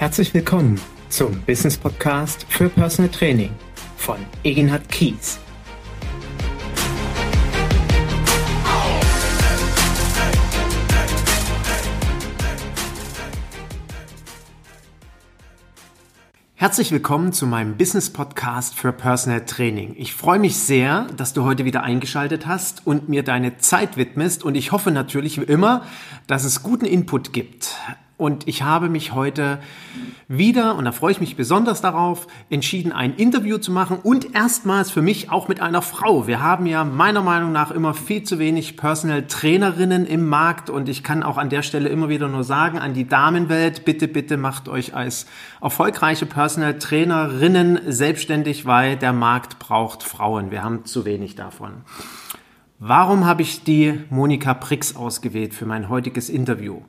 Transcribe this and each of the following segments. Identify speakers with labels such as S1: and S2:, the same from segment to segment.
S1: Herzlich willkommen zum Business Podcast für Personal Training von Eginhard Kies. Herzlich willkommen zu meinem Business Podcast für Personal Training. Ich freue mich sehr, dass du heute wieder eingeschaltet hast und mir deine Zeit widmest und ich hoffe natürlich wie immer, dass es guten Input gibt. Und ich habe mich heute wieder, und da freue ich mich besonders darauf, entschieden, ein Interview zu machen und erstmals für mich auch mit einer Frau. Wir haben ja meiner Meinung nach immer viel zu wenig Personal Trainerinnen im Markt und ich kann auch an der Stelle immer wieder nur sagen, an die Damenwelt, bitte, bitte macht euch als erfolgreiche Personal Trainerinnen selbstständig, weil der Markt braucht Frauen. Wir haben zu wenig davon. Warum habe ich die Monika Prix ausgewählt für mein heutiges Interview?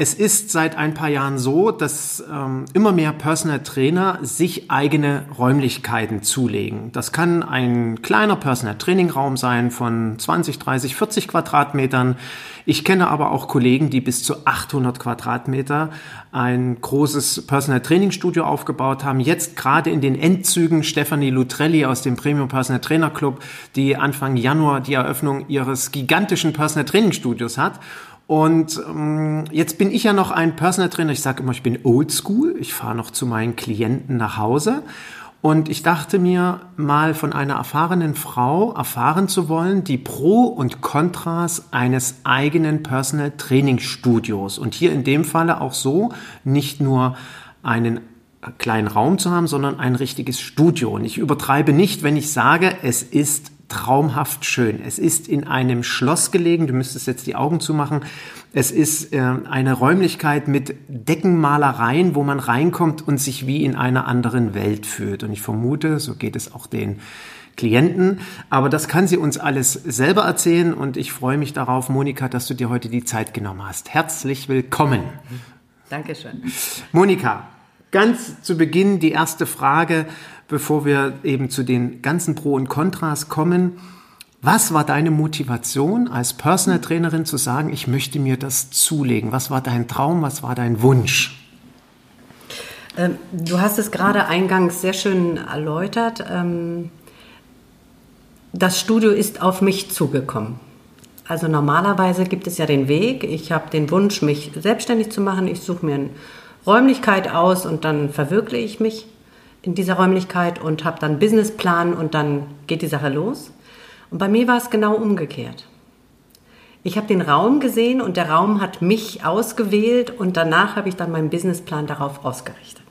S1: Es ist seit ein paar Jahren so, dass ähm, immer mehr Personal Trainer sich eigene Räumlichkeiten zulegen. Das kann ein kleiner Personal Training Raum sein von 20, 30, 40 Quadratmetern. Ich kenne aber auch Kollegen, die bis zu 800 Quadratmeter ein großes Personal Training Studio aufgebaut haben. Jetzt gerade in den Endzügen Stephanie Lutrelli aus dem Premium Personal Trainer Club, die Anfang Januar die Eröffnung ihres gigantischen Personal Training Studios hat. Und ähm, jetzt bin ich ja noch ein Personal Trainer. Ich sage immer, ich bin old school. Ich fahre noch zu meinen Klienten nach Hause. Und ich dachte mir, mal von einer erfahrenen Frau erfahren zu wollen, die Pro und Kontras eines eigenen Personal Training Studios. Und hier in dem Falle auch so, nicht nur einen kleinen Raum zu haben, sondern ein richtiges Studio. Und ich übertreibe nicht, wenn ich sage, es ist traumhaft schön. Es ist in einem Schloss gelegen, du müsstest jetzt die Augen zumachen. Es ist äh, eine Räumlichkeit mit Deckenmalereien, wo man reinkommt und sich wie in einer anderen Welt fühlt. Und ich vermute, so geht es auch den Klienten. Aber das kann sie uns alles selber erzählen und ich freue mich darauf, Monika, dass du dir heute die Zeit genommen hast. Herzlich willkommen.
S2: Dankeschön.
S1: Monika, ganz zu Beginn die erste Frage bevor wir eben zu den ganzen Pro und Kontras kommen. Was war deine Motivation als Personal Trainerin zu sagen, ich möchte mir das zulegen? Was war dein Traum? Was war dein Wunsch?
S2: Ähm, du hast es gerade eingangs sehr schön erläutert. Ähm, das Studio ist auf mich zugekommen. Also normalerweise gibt es ja den Weg. Ich habe den Wunsch, mich selbstständig zu machen. Ich suche mir eine Räumlichkeit aus und dann verwirkliche ich mich in dieser Räumlichkeit und habe dann Businessplan und dann geht die Sache los. Und bei mir war es genau umgekehrt. Ich habe den Raum gesehen und der Raum hat mich ausgewählt und danach habe ich dann meinen Businessplan darauf ausgerichtet.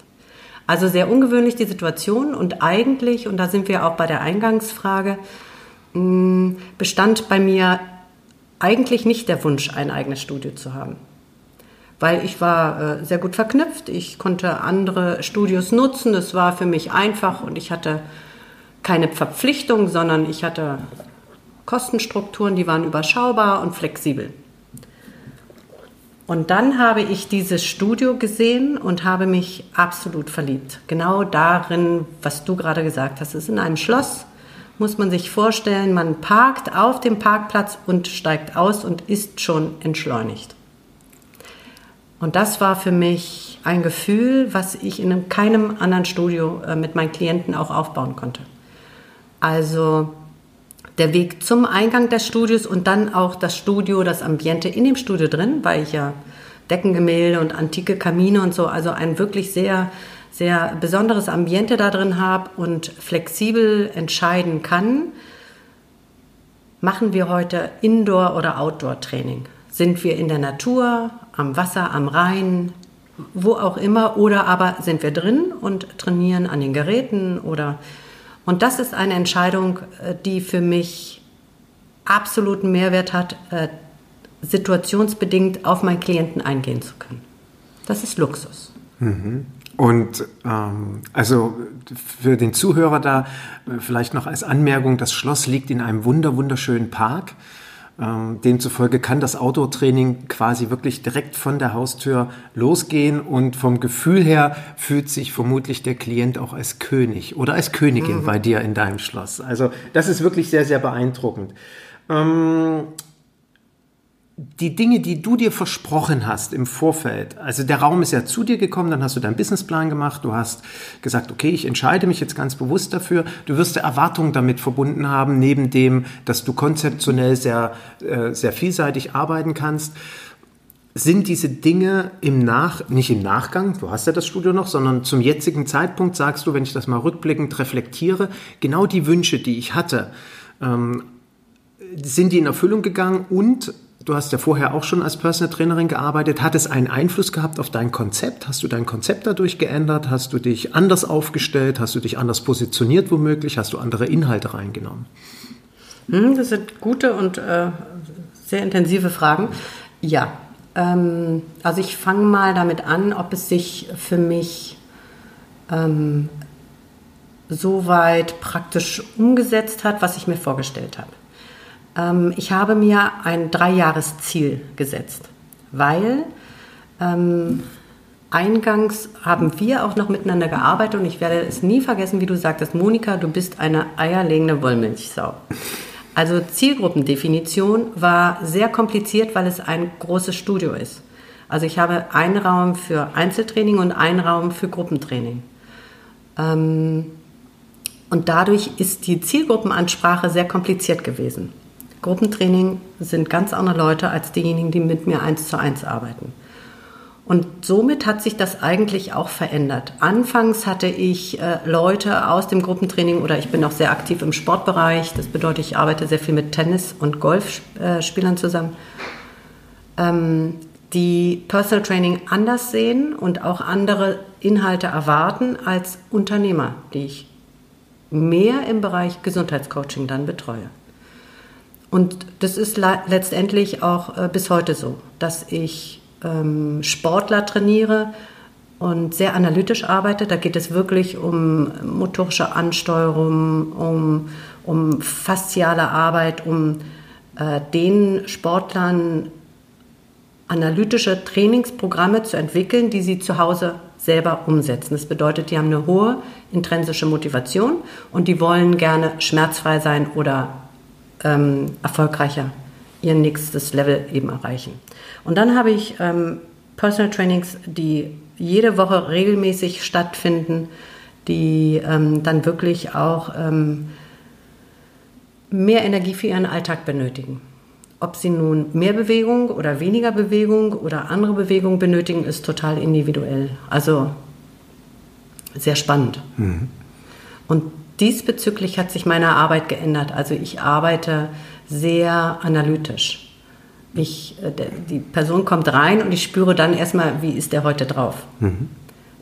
S2: Also sehr ungewöhnlich die Situation und eigentlich, und da sind wir auch bei der Eingangsfrage, mm, bestand bei mir eigentlich nicht der Wunsch, ein eigenes Studio zu haben weil ich war äh, sehr gut verknüpft. Ich konnte andere Studios nutzen. Es war für mich einfach und ich hatte keine Verpflichtung, sondern ich hatte Kostenstrukturen, die waren überschaubar und flexibel. Und dann habe ich dieses Studio gesehen und habe mich absolut verliebt. Genau darin, was du gerade gesagt hast. Es ist in einem Schloss, muss man sich vorstellen, man parkt auf dem Parkplatz und steigt aus und ist schon entschleunigt. Und das war für mich ein Gefühl, was ich in keinem anderen Studio äh, mit meinen Klienten auch aufbauen konnte. Also der Weg zum Eingang des Studios und dann auch das Studio, das Ambiente in dem Studio drin, weil ich ja Deckengemälde und antike Kamine und so, also ein wirklich sehr, sehr besonderes Ambiente da drin habe und flexibel entscheiden kann, machen wir heute Indoor- oder Outdoor-Training. Sind wir in der Natur, am Wasser, am Rhein, wo auch immer, oder aber sind wir drin und trainieren an den Geräten oder und das ist eine Entscheidung, äh, die für mich absoluten Mehrwert hat, äh, situationsbedingt auf meinen Klienten eingehen zu können. Das ist Luxus.
S1: Mhm. Und ähm, also für den Zuhörer da äh, vielleicht noch als Anmerkung, das Schloss liegt in einem wunder wunderschönen Park. Ähm, demzufolge kann das Outdoor-Training quasi wirklich direkt von der Haustür losgehen und vom Gefühl her fühlt sich vermutlich der Klient auch als König oder als Königin mhm. bei dir in deinem Schloss. Also das ist wirklich sehr, sehr beeindruckend. Ähm, die Dinge, die du dir versprochen hast im Vorfeld, also der Raum ist ja zu dir gekommen, dann hast du deinen Businessplan gemacht, du hast gesagt, okay, ich entscheide mich jetzt ganz bewusst dafür, du wirst Erwartungen damit verbunden haben, neben dem, dass du konzeptionell sehr, äh, sehr vielseitig arbeiten kannst. Sind diese Dinge im Nach, nicht im Nachgang, du hast ja das Studio noch, sondern zum jetzigen Zeitpunkt sagst du, wenn ich das mal rückblickend reflektiere, genau die Wünsche, die ich hatte, ähm, sind die in Erfüllung gegangen und Du hast ja vorher auch schon als Personal Trainerin gearbeitet. Hat es einen Einfluss gehabt auf dein Konzept? Hast du dein Konzept dadurch geändert? Hast du dich anders aufgestellt? Hast du dich anders positioniert womöglich? Hast du andere Inhalte reingenommen?
S2: Hm, das sind gute und äh, sehr intensive Fragen. Ja, ähm, also ich fange mal damit an, ob es sich für mich ähm, soweit praktisch umgesetzt hat, was ich mir vorgestellt habe. Ähm, ich habe mir ein Dreijahresziel gesetzt, weil ähm, eingangs haben wir auch noch miteinander gearbeitet und ich werde es nie vergessen, wie du sagtest, Monika, du bist eine eierlegende Wollmilchsau. Also Zielgruppendefinition war sehr kompliziert, weil es ein großes Studio ist. Also ich habe einen Raum für Einzeltraining und einen Raum für Gruppentraining. Ähm, und dadurch ist die Zielgruppenansprache sehr kompliziert gewesen. Gruppentraining sind ganz andere Leute als diejenigen, die mit mir eins zu eins arbeiten. Und somit hat sich das eigentlich auch verändert. Anfangs hatte ich äh, Leute aus dem Gruppentraining oder ich bin auch sehr aktiv im Sportbereich. Das bedeutet, ich arbeite sehr viel mit Tennis- und Golfspielern äh, zusammen, ähm, die Personal Training anders sehen und auch andere Inhalte erwarten als Unternehmer, die ich mehr im Bereich Gesundheitscoaching dann betreue. Und das ist letztendlich auch äh, bis heute so, dass ich ähm, Sportler trainiere und sehr analytisch arbeite. Da geht es wirklich um motorische Ansteuerung, um, um fasziale Arbeit, um äh, den Sportlern analytische Trainingsprogramme zu entwickeln, die sie zu Hause selber umsetzen. Das bedeutet, die haben eine hohe intrinsische Motivation und die wollen gerne schmerzfrei sein oder ähm, erfolgreicher ihr nächstes Level eben erreichen. Und dann habe ich ähm, Personal Trainings, die jede Woche regelmäßig stattfinden, die ähm, dann wirklich auch ähm, mehr Energie für ihren Alltag benötigen. Ob sie nun mehr Bewegung oder weniger Bewegung oder andere Bewegung benötigen, ist total individuell. Also sehr spannend. Mhm. Und diesbezüglich hat sich meine Arbeit geändert. Also ich arbeite sehr analytisch. Ich, äh, die Person kommt rein und ich spüre dann erstmal, wie ist der heute drauf. Mhm.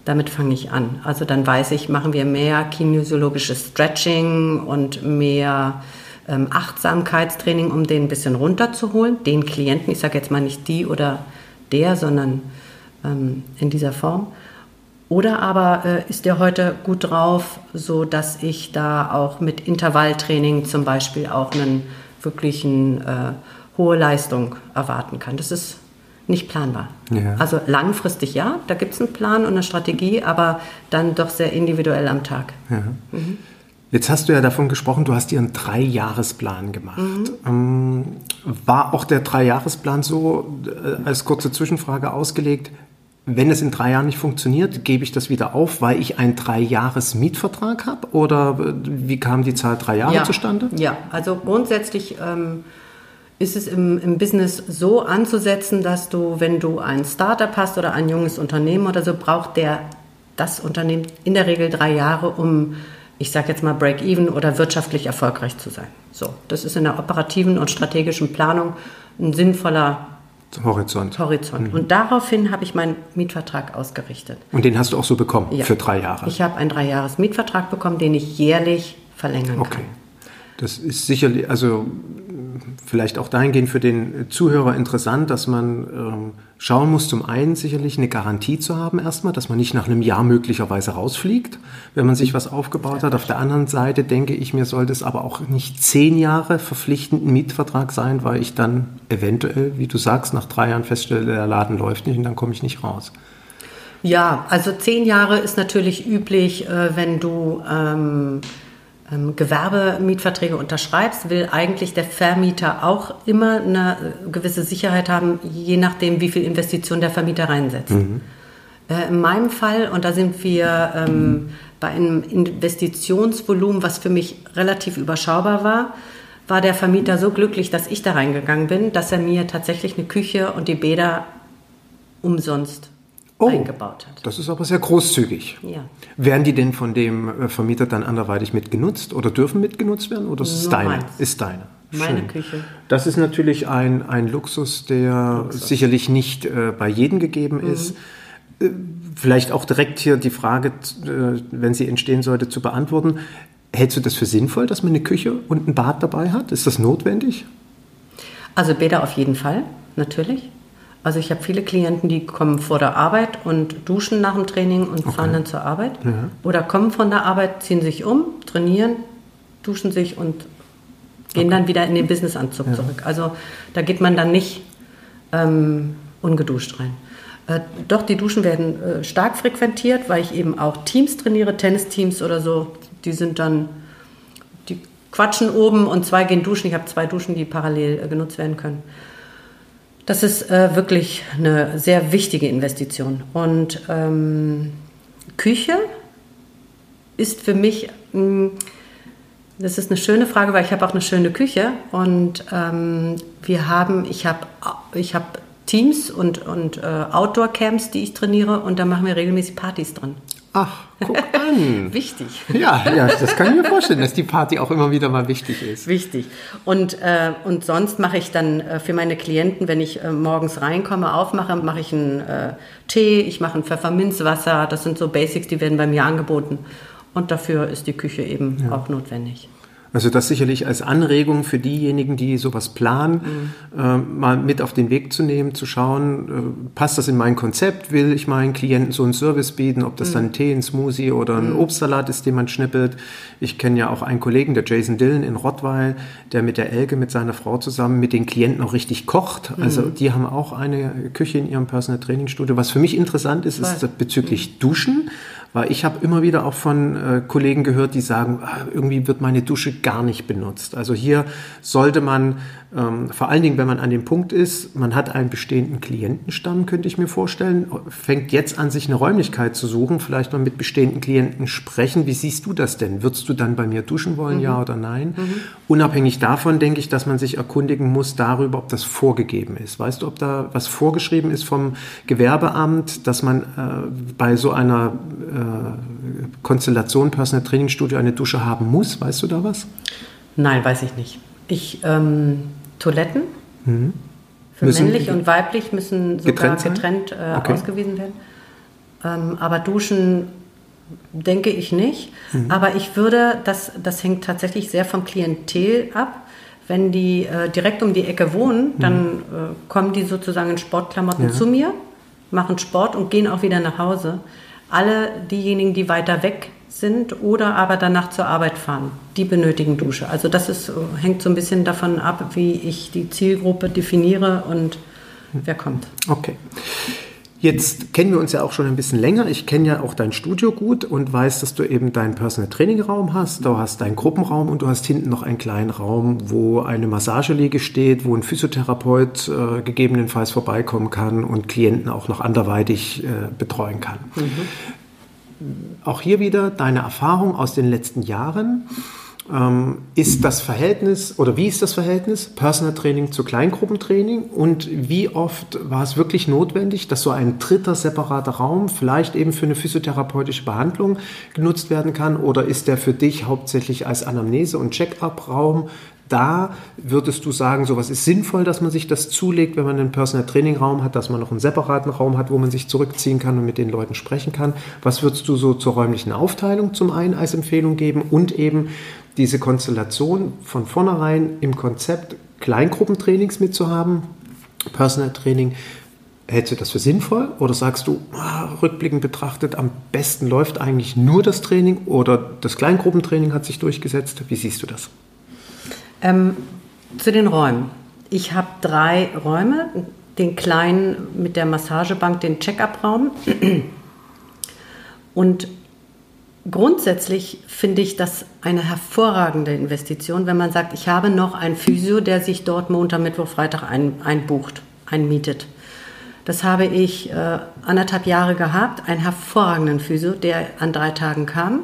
S2: Damit fange ich an. Also dann weiß ich, machen wir mehr kinesiologisches Stretching und mehr ähm, Achtsamkeitstraining, um den ein bisschen runterzuholen. Den Klienten, ich sage jetzt mal nicht die oder der, sondern ähm, in dieser Form. Oder aber äh, ist der heute gut drauf, so dass ich da auch mit Intervalltraining zum Beispiel auch einen wirklichen äh, hohe Leistung erwarten kann. Das ist nicht planbar. Ja. Also langfristig ja, da gibt es einen Plan und eine Strategie, aber dann doch sehr individuell am Tag. Ja.
S1: Mhm. Jetzt hast du ja davon gesprochen, du hast einen Dreijahresplan gemacht. Mhm. Ähm, war auch der Dreijahresplan so äh, als kurze Zwischenfrage ausgelegt, wenn es in drei Jahren nicht funktioniert, gebe ich das wieder auf, weil ich einen Drei-Jahres-Mietvertrag habe? Oder äh, wie kam die Zahl drei Jahre
S2: ja.
S1: zustande?
S2: Ja, also grundsätzlich ähm, ist es im, im, Business so anzusetzen, dass du, wenn du ein Startup hast oder ein junges Unternehmen oder so, braucht der das Unternehmen in der Regel drei Jahre, um, ich sage jetzt mal, Break-Even oder wirtschaftlich erfolgreich zu sein. So, das ist in der operativen und strategischen Planung ein sinnvoller
S1: Horizont.
S2: Horizont. Mhm. Und daraufhin habe ich meinen Mietvertrag ausgerichtet.
S1: Und den hast du auch so bekommen ja. für drei Jahre?
S2: Ich habe einen Dreijahres-Mietvertrag bekommen, den ich jährlich verlängern okay. kann.
S1: Das ist sicherlich, also vielleicht auch dahingehend für den Zuhörer interessant, dass man ähm, schauen muss, zum einen sicherlich eine Garantie zu haben erstmal, dass man nicht nach einem Jahr möglicherweise rausfliegt, wenn man sich was aufgebaut hat. Auf der anderen Seite denke ich mir, sollte es aber auch nicht zehn Jahre verpflichtenden Mietvertrag sein, weil ich dann eventuell, wie du sagst, nach drei Jahren feststelle, der Laden läuft nicht und dann komme ich nicht raus.
S2: Ja, also zehn Jahre ist natürlich üblich, äh, wenn du... Ähm ähm, Gewerbemietverträge unterschreibst, will eigentlich der Vermieter auch immer eine gewisse Sicherheit haben, je nachdem, wie viel Investition der Vermieter reinsetzt. Mhm. Äh, in meinem Fall, und da sind wir ähm, bei einem Investitionsvolumen, was für mich relativ überschaubar war, war der Vermieter so glücklich, dass ich da reingegangen bin, dass er mir tatsächlich eine Küche und die Bäder umsonst oh, eingebaut hat.
S1: Das ist aber sehr großzügig. Ja. Werden die denn von dem äh, Vermieter dann anderweitig mitgenutzt oder dürfen mitgenutzt werden oder ist es deine? Ist deine.
S2: Meine Küche.
S1: Das ist natürlich ein, ein Luxus, der Luxus. sicherlich nicht äh, bei jedem gegeben mhm. ist. Äh, vielleicht auch direkt hier die Frage, äh, wenn sie entstehen sollte, zu beantworten. Hältst du das für sinnvoll, dass man eine Küche und ein Bad dabei hat? Ist das notwendig?
S2: Also Bäder auf jeden Fall, natürlich. Also ich habe viele Klienten, die kommen vor der Arbeit und duschen nach dem Training und okay. fahren dann zur Arbeit. Ja. Oder kommen von der Arbeit, ziehen sich um, trainieren, duschen sich und gehen okay. dann wieder in den Businessanzug ja. zurück. Also da geht man dann nicht ähm, ungeduscht rein. Äh, doch, die Duschen werden äh, stark frequentiert, weil ich eben auch Teams trainiere, Tennisteams oder so. Die sind dann, die quatschen oben und zwei gehen duschen. Ich habe zwei Duschen, die parallel äh, genutzt werden können. Das ist äh, wirklich eine sehr wichtige Investition. Und ähm, Küche ist für mich, mh, hm, das ist eine schöne Frage, weil ich habe auch eine schöne Küche und ähm, wir haben, ich habe, ich habe Teams und, und äh, Outdoor-Camps, die ich trainiere und da machen wir regelmäßig Partys drin.
S1: Ach, guck an.
S2: wichtig.
S1: Ja, ja, das kann ich mir vorstellen, dass die Party auch immer wieder mal wichtig ist.
S2: Wichtig. Und, äh, und sonst mache ich dann äh, für meine Klienten, wenn ich äh, morgens reinkomme, aufmache, mache ich einen äh, Tee, ich mache ein Pfefferminzwasser. Das sind so Basics, die werden bei mir angeboten. Und dafür ist die Küche eben ja. auch notwendig.
S1: Also das sicherlich als Anregung für diejenigen, die sowas planen, mhm. äh, mal mit auf den Weg zu nehmen, zu schauen, äh, passt das in mein Konzept, will ich meinen Klienten so einen Service bieten, ob das mhm. dann Tee, ein Smoothie oder ein mhm. Obstsalat ist, den man schnippelt. Ich kenne ja auch einen Kollegen, der Jason Dillon in Rottweil, der mit der Elke, mit seiner Frau zusammen, mit den Klienten auch richtig kocht. Also mhm. die haben auch eine Küche in ihrem Personal Training Studio. Was für mich interessant ist, ist bezüglich mhm. Duschen. Weil ich habe immer wieder auch von äh, Kollegen gehört, die sagen, ah, irgendwie wird meine Dusche gar nicht benutzt. Also hier sollte man ähm, vor allen Dingen, wenn man an dem Punkt ist, man hat einen bestehenden Klientenstamm, könnte ich mir vorstellen, fängt jetzt an, sich eine Räumlichkeit zu suchen, vielleicht mal mit bestehenden Klienten sprechen. Wie siehst du das denn? Würdest du dann bei mir duschen wollen, mhm. ja oder nein? Mhm. Unabhängig davon denke ich, dass man sich erkundigen muss darüber, ob das vorgegeben ist. Weißt du, ob da was vorgeschrieben ist vom Gewerbeamt, dass man äh, bei so einer äh, Konstellation Personal Training Studio eine Dusche haben muss? Weißt du da was?
S2: Nein, weiß ich nicht. Ich ähm, Toiletten mhm. für müssen männlich und weiblich müssen sogar getrennt, getrennt äh, okay. ausgewiesen werden. Ähm, aber Duschen denke ich nicht. Mhm. Aber ich würde, das, das hängt tatsächlich sehr vom Klientel ab. Wenn die äh, direkt um die Ecke wohnen, dann mhm. äh, kommen die sozusagen in Sportklamotten ja. zu mir, machen Sport und gehen auch wieder nach Hause. Alle diejenigen, die weiter weg sind oder aber danach zur Arbeit fahren. Die benötigen Dusche. Also das ist, hängt so ein bisschen davon ab, wie ich die Zielgruppe definiere und wer kommt.
S1: Okay. Jetzt kennen wir uns ja auch schon ein bisschen länger. Ich kenne ja auch dein Studio gut und weiß, dass du eben deinen Personal Training Raum hast. Du hast deinen Gruppenraum und du hast hinten noch einen kleinen Raum, wo eine Massageliege steht, wo ein Physiotherapeut äh, gegebenenfalls vorbeikommen kann und Klienten auch noch anderweitig äh, betreuen kann. Mhm auch hier wieder deine Erfahrung aus den letzten Jahren. Ähm, ist das Verhältnis oder wie ist das Verhältnis? Personal Training zu Kleingruppentraining? Und wie oft war es wirklich notwendig, dass so ein dritter separater Raum vielleicht eben für eine physiotherapeutische Behandlung genutzt werden kann? Oder ist der für dich hauptsächlich als Anamnese- und Check-up-Raum da würdest du sagen, sowas ist sinnvoll, dass man sich das zulegt, wenn man einen Personal Training Raum hat, dass man noch einen separaten Raum hat, wo man sich zurückziehen kann und mit den Leuten sprechen kann. Was würdest du so zur räumlichen Aufteilung zum einen als Empfehlung geben und eben diese Konstellation von vornherein im Konzept Kleingruppentrainings mitzuhaben, Personal Training, Hältst du das für sinnvoll oder sagst du, ah, rückblickend betrachtet, am besten läuft eigentlich nur das Training oder das Kleingruppentraining hat sich durchgesetzt? Wie siehst du das?
S2: Ähm, zu den Räumen. Ich habe drei Räume. Den kleinen mit der Massagebank, den Check-up-Raum. Und grundsätzlich finde ich das eine hervorragende Investition, wenn man sagt, ich habe noch einen Physio, der sich dort Montag, Mittwoch, Freitag ein, einbucht, einmietet. Das habe ich äh, anderthalb Jahre gehabt, einen hervorragenden Physio, der an drei Tagen kam.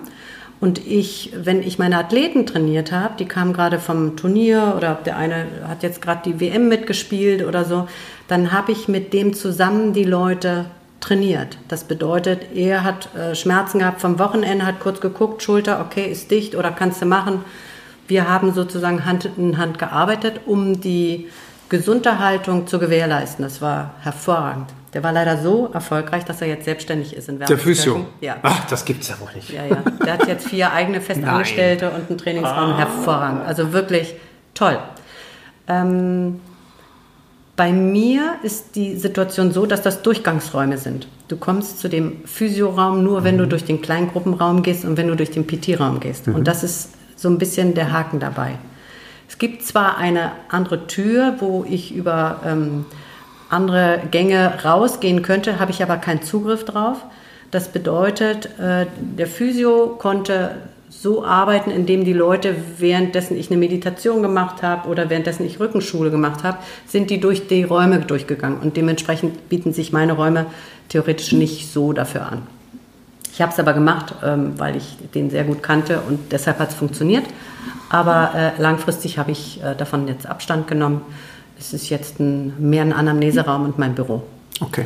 S2: Und ich, wenn ich meine Athleten trainiert habe, die kamen gerade vom Turnier oder der eine hat jetzt gerade die WM mitgespielt oder so, dann habe ich mit dem zusammen die Leute trainiert. Das bedeutet, er hat äh, Schmerzen gehabt vom Wochenende, hat kurz geguckt, Schulter, okay, ist dicht oder kannst du machen. Wir haben sozusagen Hand in Hand gearbeitet, um die Gesunderhaltung zu gewährleisten. Das war hervorragend. Der war leider so erfolgreich, dass er jetzt selbstständig ist in
S1: Der Physio? Ja. Ach, das gibt's ja wohl nicht.
S2: Ja, ja. Der hat jetzt vier eigene Festangestellte und einen Trainingsraum. Ah. Hervorragend. Also wirklich toll. Ähm, bei mir ist die Situation so, dass das Durchgangsräume sind. Du kommst zu dem Physioraum nur, wenn mhm. du durch den Kleingruppenraum gehst und wenn du durch den PT-Raum gehst. Mhm. Und das ist so ein bisschen der Haken dabei. Es gibt zwar eine andere Tür, wo ich über ähm, andere Gänge rausgehen könnte, habe ich aber keinen Zugriff drauf. Das bedeutet, äh, der Physio konnte so arbeiten, indem die Leute, währenddessen ich eine Meditation gemacht habe oder währenddessen ich Rückenschule gemacht habe, sind die durch die Räume durchgegangen. Und dementsprechend bieten sich meine Räume theoretisch nicht so dafür an. Ich habe es aber gemacht, ähm, weil ich den sehr gut kannte und deshalb hat es funktioniert. Aber äh, langfristig habe ich äh, davon jetzt Abstand genommen. Es ist jetzt ein, mehr ein Anamneseraum und mein Büro.
S1: Okay.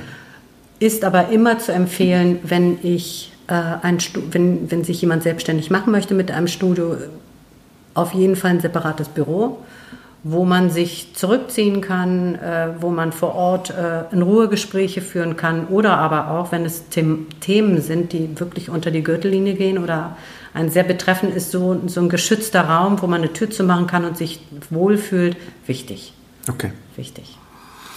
S2: Ist aber immer zu empfehlen, wenn ich äh, ein wenn, wenn sich jemand selbstständig machen möchte mit einem Studio, auf jeden Fall ein separates Büro, wo man sich zurückziehen kann, äh, wo man vor Ort äh, in Ruhe Gespräche führen kann oder aber auch, wenn es Them Themen sind, die wirklich unter die Gürtellinie gehen oder ein sehr betreffend ist, so, so ein geschützter Raum, wo man eine Tür zu machen kann und sich wohlfühlt, wichtig.
S1: Okay.
S2: Wichtig.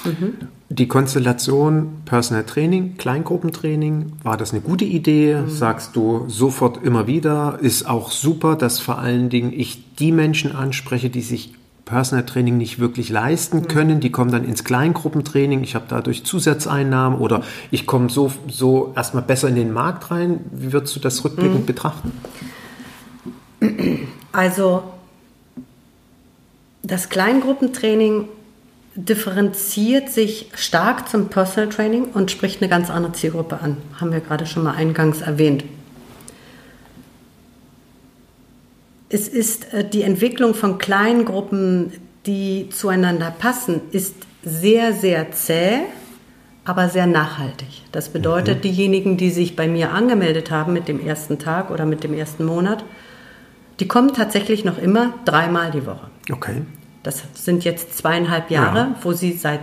S1: Mhm. Die Konstellation Personal Training, Kleingruppentraining, war das eine gute Idee? Mhm. Sagst du sofort immer wieder? Ist auch super, dass vor allen Dingen ich die Menschen anspreche, die sich Personal Training nicht wirklich leisten mhm. können. Die kommen dann ins Kleingruppentraining. Ich habe dadurch Zusatzeinnahmen oder ich komme so, so erstmal besser in den Markt rein. Wie würdest du das rückblickend mhm. betrachten?
S2: Also das Kleingruppentraining differenziert sich stark zum Personal Training und spricht eine ganz andere Zielgruppe an. Haben wir gerade schon mal eingangs erwähnt. Es ist äh, die Entwicklung von kleinen Gruppen, die zueinander passen, ist sehr, sehr zäh, aber sehr nachhaltig. Das bedeutet, mhm. diejenigen, die sich bei mir angemeldet haben mit dem ersten Tag oder mit dem ersten Monat, die kommen tatsächlich noch immer dreimal die Woche.
S1: Okay.
S2: Das sind jetzt zweieinhalb Jahre, ja. wo sie seit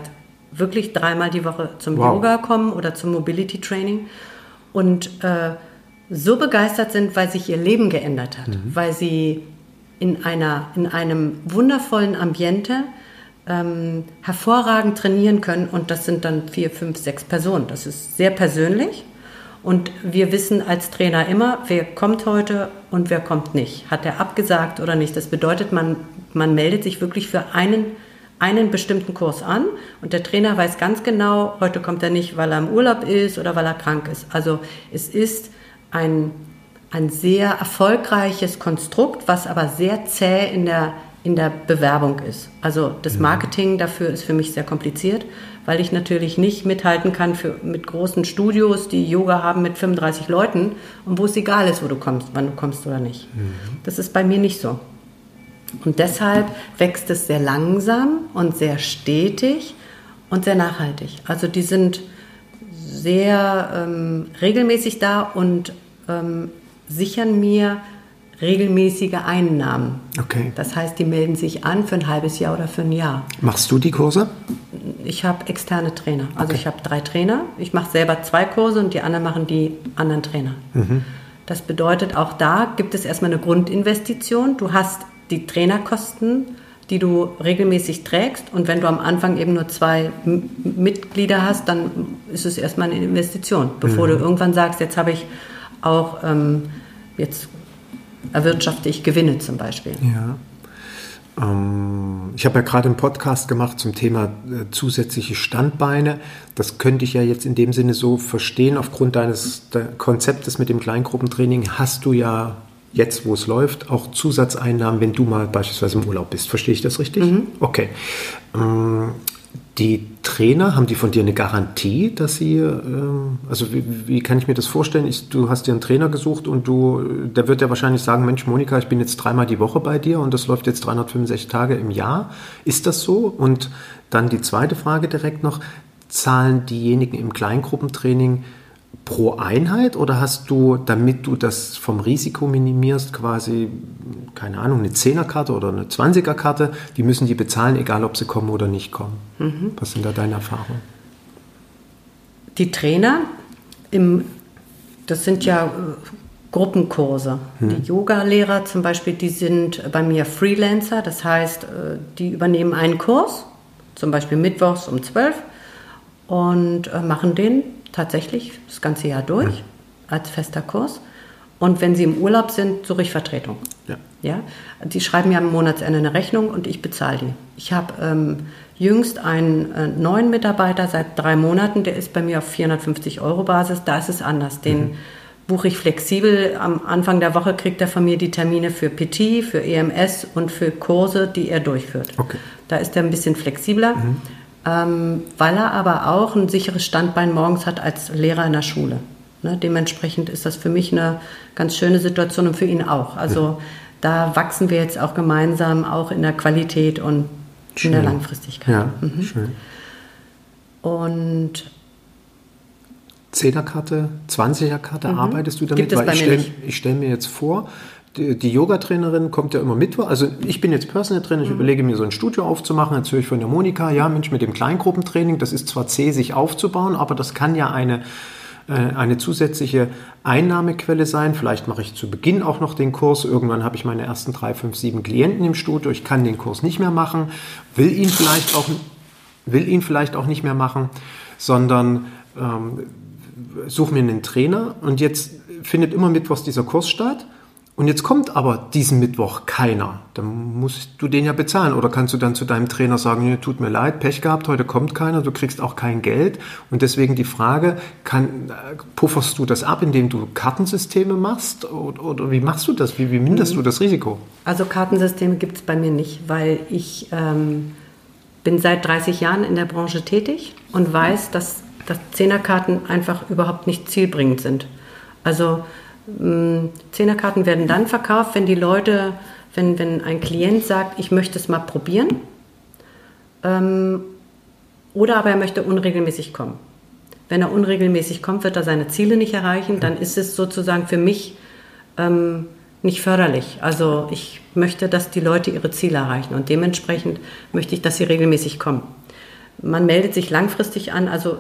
S2: wirklich dreimal die Woche zum wow. Yoga kommen oder zum Mobility Training und äh, so begeistert sind, weil sich ihr Leben geändert hat, mhm. weil sie in, einer, in einem wundervollen Ambiente ähm, hervorragend trainieren können und das sind dann vier, fünf, sechs Personen. Das ist sehr persönlich und wir wissen als Trainer immer, wer kommt heute und wer kommt nicht. Hat er abgesagt oder nicht? Das bedeutet, man, man meldet sich wirklich für einen, einen bestimmten Kurs an und der Trainer weiß ganz genau, heute kommt er nicht, weil er im Urlaub ist oder weil er krank ist. Also es ist ein, ein sehr erfolgreiches Konstrukt, was aber sehr zäh in der, in der Bewerbung ist. Also das mhm. Marketing dafür ist für mich sehr kompliziert weil ich natürlich nicht mithalten kann für, mit großen Studios, die Yoga haben mit 35 Leuten und wo es egal ist, wo du kommst, wann du kommst oder nicht. Mhm. Das ist bei mir nicht so. Und deshalb wächst es sehr langsam und sehr stetig und sehr nachhaltig. Also die sind sehr ähm, regelmäßig da und ähm, sichern mir regelmäßige Einnahmen.
S1: Okay.
S2: Das heißt, die melden sich an für ein halbes Jahr oder für ein Jahr.
S1: Machst du die Kurse?
S2: Ich habe externe Trainer. Also okay. ich habe drei Trainer. Ich mache selber zwei Kurse und die anderen machen die anderen Trainer. Mhm. Das bedeutet, auch da gibt es erstmal eine Grundinvestition. Du hast die Trainerkosten, die du regelmäßig trägst. Und wenn du am Anfang eben nur zwei M Mitglieder hast, dann ist es erstmal eine Investition. Bevor mhm. du irgendwann sagst, jetzt habe ich auch, ähm, jetzt erwirtschafte ich Gewinne zum Beispiel.
S1: Ja. Ähm, ich habe ja gerade einen Podcast gemacht zum Thema äh, zusätzliche Standbeine. Das könnte ich ja jetzt in dem Sinne so verstehen. Aufgrund deines Konzeptes mit dem Kleingruppentraining hast du ja jetzt, wo es läuft, auch Zusatzeinnahmen, wenn du mal beispielsweise im Urlaub bist. Verstehe ich das richtig? Mhm. Okay. Ähm, die Trainer, haben die von dir eine Garantie, dass sie, ähm, also wie, wie, kann ich mir das vorstellen? Ich, du hast dir einen Trainer gesucht und du, der wird ja wahrscheinlich sagen, Mensch, Monika, ich bin jetzt dreimal die Woche bei dir und das läuft jetzt 365 Tage im Jahr. Ist das so? Und dann die zweite Frage direkt noch, zahlen diejenigen im Kleingruppentraining pro Einheit oder hast du, damit du das vom Risiko minimierst, quasi, keine Ahnung, eine 10er-Karte oder eine 20er-Karte, die müssen die bezahlen, egal ob sie kommen oder nicht kommen? Mhm. Was sind da deine Erfahrungen?
S2: Die Trainer, im, das sind ja äh, Gruppenkurse. Mhm. Die Yoga-Lehrer zum Beispiel, die sind bei mir Freelancer, das heißt, äh, die übernehmen einen Kurs, zum Beispiel mittwochs um 12 und äh, machen den tatsächlich das ganze Jahr durch als fester Kurs. Und wenn sie im Urlaub sind, suche ich Vertretung. Ja. ja? Die schreiben mir am Monatsende eine Rechnung und ich bezahle die. Ich habe ähm, jüngst einen äh, neuen Mitarbeiter seit drei Monaten, der ist bei mir auf 450 Euro Basis. Da ist es anders. Den mhm. buche ich flexibel. Am Anfang der Woche kriegt er von mir die Termine für PT, für EMS und für Kurse, die er durchführt. Okay. Da ist er ein bisschen flexibler. Mhm ähm, weil er aber auch ein sicheres Standbein morgens hat als Lehrer in der Schule. Ne? Dementsprechend ist das für mich eine ganz schöne Situation und für ihn auch. Also da wachsen wir jetzt auch gemeinsam, auch in der Qualität und schön. in der Langfristigkeit. Ja, mhm. schön. Und
S1: Zehnerkarte, 20er-Karte, mhm. arbeitest du damit? Gibt es bei Weil ich stelle stell mir jetzt vor, die, die Yoga-Trainerin kommt ja immer Mittwoch. Also ich bin jetzt Personal Trainer, ich mhm. überlege mir so ein Studio aufzumachen. Jetzt höre ich von der Monika, ja Mensch, mit dem Kleingruppentraining, das ist zwar zäh, sich aufzubauen, aber das kann ja eine äh, eine zusätzliche Einnahmequelle sein. Vielleicht mache ich zu Beginn auch noch den Kurs. Irgendwann habe ich meine ersten drei, fünf, sieben Klienten im Studio. Ich kann den Kurs nicht mehr machen, will ihn vielleicht auch, will ihn vielleicht auch nicht mehr machen, sondern ähm, suche mir einen Trainer. Und jetzt findet immer mittwochs dieser Kurs statt. Und jetzt kommt aber diesen Mittwoch keiner. Dann musst du den ja bezahlen. Oder kannst du dann zu deinem Trainer sagen, nee, tut mir leid, Pech gehabt, heute kommt keiner, du kriegst auch kein Geld. Und deswegen die Frage, kann, pufferst du das ab, indem du Kartensysteme machst? Oder, oder wie machst du das? Wie, wie minderst mhm. du das Risiko?
S2: Also Kartensysteme gibt es bei mir nicht, weil ich ähm, bin seit 30 Jahren in der Branche tätig und weiß, dass, dass Zehnerkarten einfach überhaupt nicht zielbringend sind. Also Zehnerkarten werden dann verkauft, wenn die Leute, wenn, wenn ein Klient sagt, ich möchte es mal probieren. Ähm, oder aber er möchte unregelmäßig kommen. Wenn er unregelmäßig kommt, wird er seine Ziele nicht erreichen. Dann ist es sozusagen für mich ähm, nicht förderlich. Also ich möchte, dass die Leute ihre Ziele erreichen und dementsprechend möchte ich, dass sie regelmäßig kommen. Man meldet sich langfristig an, also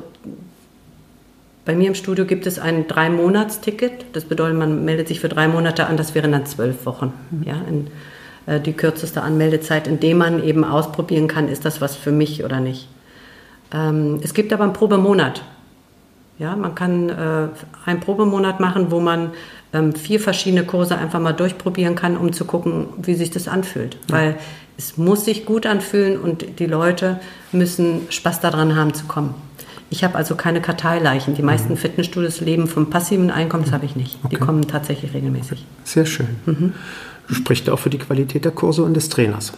S2: bei mir im Studio gibt es ein Drei-Monats-Ticket. Das bedeutet, man meldet sich für drei Monate an. Das wären dann zwölf Wochen. Mhm. Ja, in, äh, die kürzeste Anmeldezeit, in dem man eben ausprobieren kann, ist das was für mich oder nicht. Ähm, es gibt aber einen Probemonat. Ja, man kann äh, einen Probemonat machen, wo man ähm, vier verschiedene Kurse einfach mal durchprobieren kann, um zu gucken, wie sich das anfühlt. Ja. Weil es muss sich gut anfühlen und die Leute müssen Spaß daran haben zu kommen. Ich habe also keine Karteileichen. Die meisten mhm. Fitnessstudios leben vom passiven Einkommen, das habe ich nicht. Okay. Die kommen tatsächlich regelmäßig.
S1: Sehr schön. Mhm. Du sprichst auch für die Qualität der Kurse und des Trainers.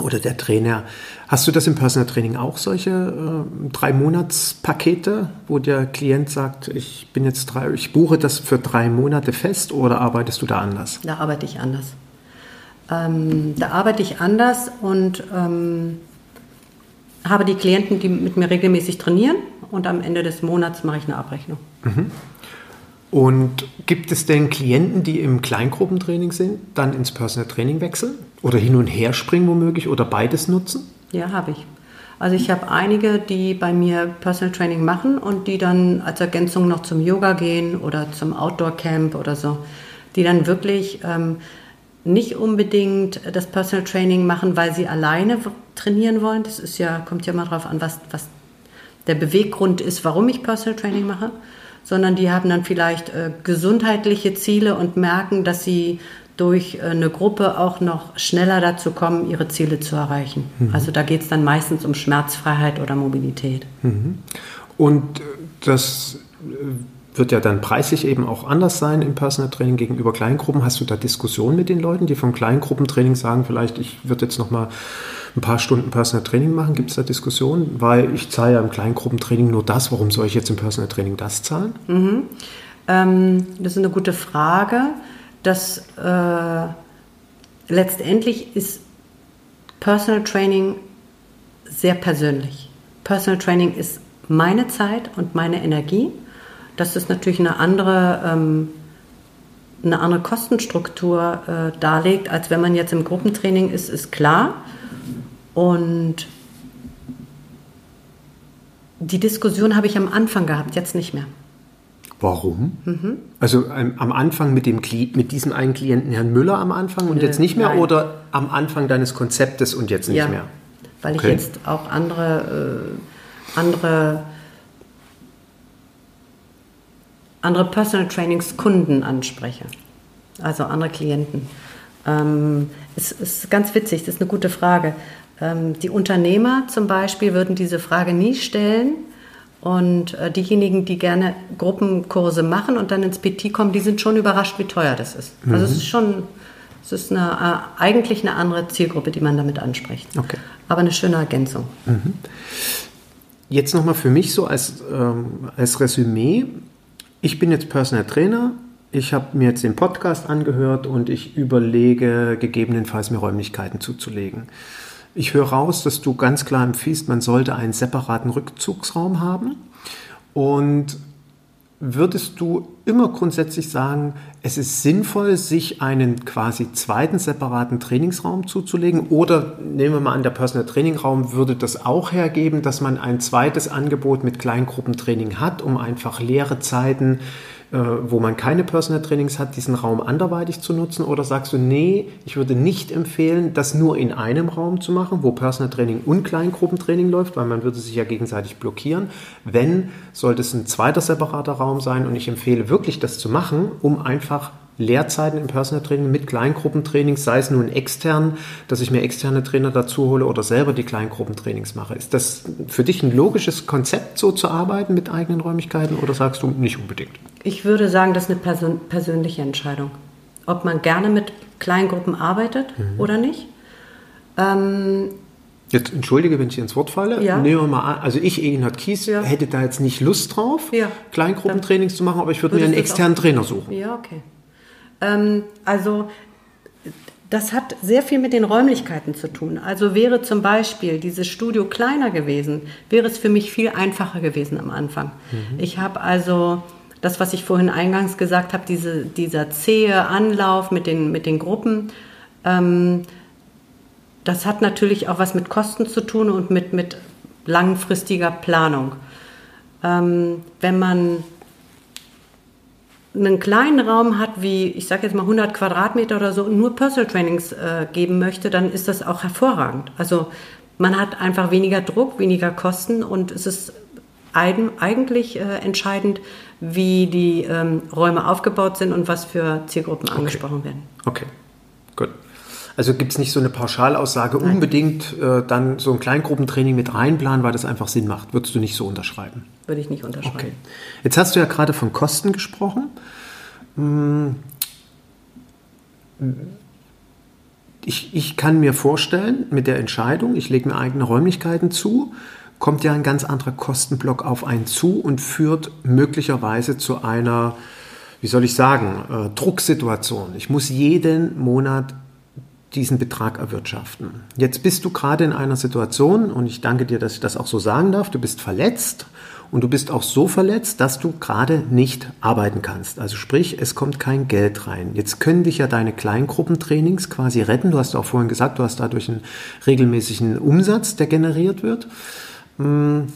S1: Oder der Trainer. Hast du das im Personal Training auch, solche äh, drei Monatspakete, wo der Klient sagt, ich bin jetzt drei, ich buche das für drei Monate fest oder arbeitest du da anders?
S2: Da arbeite ich anders. Ähm, da arbeite ich anders und ähm, habe die Klienten, die mit mir regelmäßig trainieren und am Ende des Monats mache ich eine Abrechnung. Mhm.
S1: Und gibt es denn Klienten, die im Kleingruppentraining sind, dann ins Personal Training wechseln oder hin und her springen womöglich oder beides nutzen?
S2: Ja, habe ich. Also ich habe einige, die bei mir Personal Training machen und die dann als Ergänzung noch zum Yoga gehen oder zum Outdoor Camp oder so, die dann wirklich ähm, nicht unbedingt das Personal Training machen, weil sie alleine trainieren wollen. Das ist ja, kommt ja mal drauf an, was, was der Beweggrund ist, warum ich Personal Training mache, sondern die haben dann vielleicht äh, gesundheitliche Ziele und merken, dass sie durch äh, eine Gruppe auch noch schneller dazu kommen, ihre Ziele zu erreichen. Mhm. Also da geht es dann meistens um Schmerzfreiheit oder Mobilität. Mhm.
S1: Und das wird ja dann preislich eben auch anders sein im Personal Training gegenüber Kleingruppen. Hast du da Diskussionen mit den Leuten, die vom Kleingruppentraining sagen, vielleicht ich würde jetzt noch mal ein paar Stunden Personal Training machen? Gibt es da Diskussionen? Weil ich zahle ja im Kleingruppentraining nur das. Warum soll ich jetzt im Personal Training das zahlen?
S2: Mhm. Ähm, das ist eine gute Frage. Das äh, letztendlich ist Personal Training sehr persönlich. Personal Training ist meine Zeit und meine Energie dass das natürlich eine andere, ähm, eine andere Kostenstruktur äh, darlegt, als wenn man jetzt im Gruppentraining ist, ist klar. Und die Diskussion habe ich am Anfang gehabt, jetzt nicht mehr.
S1: Warum? Mhm. Also ähm, am Anfang mit, dem, mit diesem einen Klienten, Herrn Müller, am Anfang und Nö, jetzt nicht mehr nein. oder am Anfang deines Konzeptes und jetzt nicht ja, mehr?
S2: Weil okay. ich jetzt auch andere, äh, andere andere Personal Trainings Kunden anspreche, also andere Klienten. Ähm, es ist ganz witzig, das ist eine gute Frage. Ähm, die Unternehmer zum Beispiel würden diese Frage nie stellen. Und äh, diejenigen, die gerne Gruppenkurse machen und dann ins PT kommen, die sind schon überrascht, wie teuer das ist. Mhm. Also es ist schon, es ist eine, äh, eigentlich eine andere Zielgruppe, die man damit anspricht. Okay. Aber eine schöne Ergänzung. Mhm.
S1: Jetzt nochmal für mich so als, ähm, als Resümee ich bin jetzt Personal Trainer. Ich habe mir jetzt den Podcast angehört und ich überlege, gegebenenfalls mir Räumlichkeiten zuzulegen. Ich höre raus, dass du ganz klar empfiehlst, man sollte einen separaten Rückzugsraum haben. Und würdest du immer grundsätzlich sagen, es ist sinnvoll, sich einen quasi zweiten separaten Trainingsraum zuzulegen? Oder nehmen wir mal an, der Personal Training Raum würde das auch hergeben, dass man ein zweites Angebot mit Kleingruppentraining hat, um einfach leere Zeiten äh, wo man keine Personal Trainings hat, diesen Raum anderweitig zu nutzen? Oder sagst du, nee, ich würde nicht empfehlen, das nur in einem Raum zu machen, wo Personal Training und Kleingruppentraining läuft, weil man würde sich ja gegenseitig blockieren. Wenn, sollte es ein zweiter separater Raum sein und ich empfehle wirklich, das zu machen, um einfach Lehrzeiten im Personal Training mit Kleingruppentrainings, sei es nun extern, dass ich mir externe Trainer dazu hole oder selber die Kleingruppentrainings mache. Ist das für dich ein logisches Konzept, so zu arbeiten mit eigenen Räumlichkeiten oder sagst du nicht unbedingt?
S2: Ich würde sagen, das ist eine Persön persönliche Entscheidung. Ob man gerne mit Kleingruppen arbeitet mhm. oder nicht. Ähm,
S1: Jetzt entschuldige, wenn ich ins Wort falle. Ja. Nehmen wir mal an, also ich, Egenhard Kies, ja. hätte da jetzt nicht Lust drauf, ja. Kleingruppentrainings zu machen, aber ich würde mir einen externen Trainer suchen.
S2: Ja, okay. Ähm, also das hat sehr viel mit den Räumlichkeiten zu tun. Also wäre zum Beispiel dieses Studio kleiner gewesen, wäre es für mich viel einfacher gewesen am Anfang. Mhm. Ich habe also das, was ich vorhin eingangs gesagt habe, diese, dieser zähe Anlauf mit den, mit den Gruppen, ähm, das hat natürlich auch was mit Kosten zu tun und mit, mit langfristiger Planung. Ähm, wenn man einen kleinen Raum hat, wie ich sage jetzt mal 100 Quadratmeter oder so, und nur Personal Trainings äh, geben möchte, dann ist das auch hervorragend. Also man hat einfach weniger Druck, weniger Kosten und es ist eigentlich äh, entscheidend, wie die ähm, Räume aufgebaut sind und was für Zielgruppen okay. angesprochen werden.
S1: Okay, gut. Also gibt es nicht so eine Pauschalaussage, Nein. unbedingt äh, dann so ein Kleingruppentraining mit reinplanen, weil das einfach Sinn macht. Würdest du nicht so unterschreiben?
S2: Würde ich nicht unterschreiben. Okay.
S1: Jetzt hast du ja gerade von Kosten gesprochen. Hm. Ich, ich kann mir vorstellen, mit der Entscheidung, ich lege mir eigene Räumlichkeiten zu, kommt ja ein ganz anderer Kostenblock auf einen zu und führt möglicherweise zu einer, wie soll ich sagen, äh, Drucksituation. Ich muss jeden Monat diesen Betrag erwirtschaften. Jetzt bist du gerade in einer Situation, und ich danke dir, dass ich das auch so sagen darf, du bist verletzt und du bist auch so verletzt, dass du gerade nicht arbeiten kannst. Also sprich, es kommt kein Geld rein. Jetzt können dich ja deine Kleingruppentrainings quasi retten. Du hast auch vorhin gesagt, du hast dadurch einen regelmäßigen Umsatz, der generiert wird. Hm,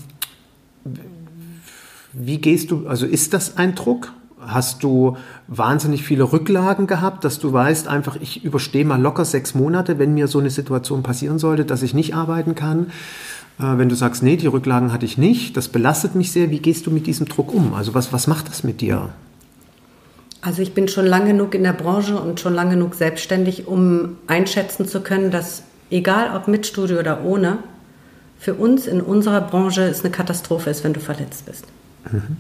S1: wie gehst du, also ist das ein Druck? Hast du wahnsinnig viele Rücklagen gehabt, dass du weißt, einfach ich überstehe mal locker sechs Monate, wenn mir so eine Situation passieren sollte, dass ich nicht arbeiten kann? Äh, wenn du sagst, nee, die Rücklagen hatte ich nicht, das belastet mich sehr, wie gehst du mit diesem Druck um? Also was, was macht das mit dir?
S2: Also ich bin schon lange genug in der Branche und schon lange genug selbstständig, um einschätzen zu können, dass egal ob mit Studio oder ohne, für uns in unserer Branche es eine Katastrophe ist, wenn du verletzt bist. Mhm.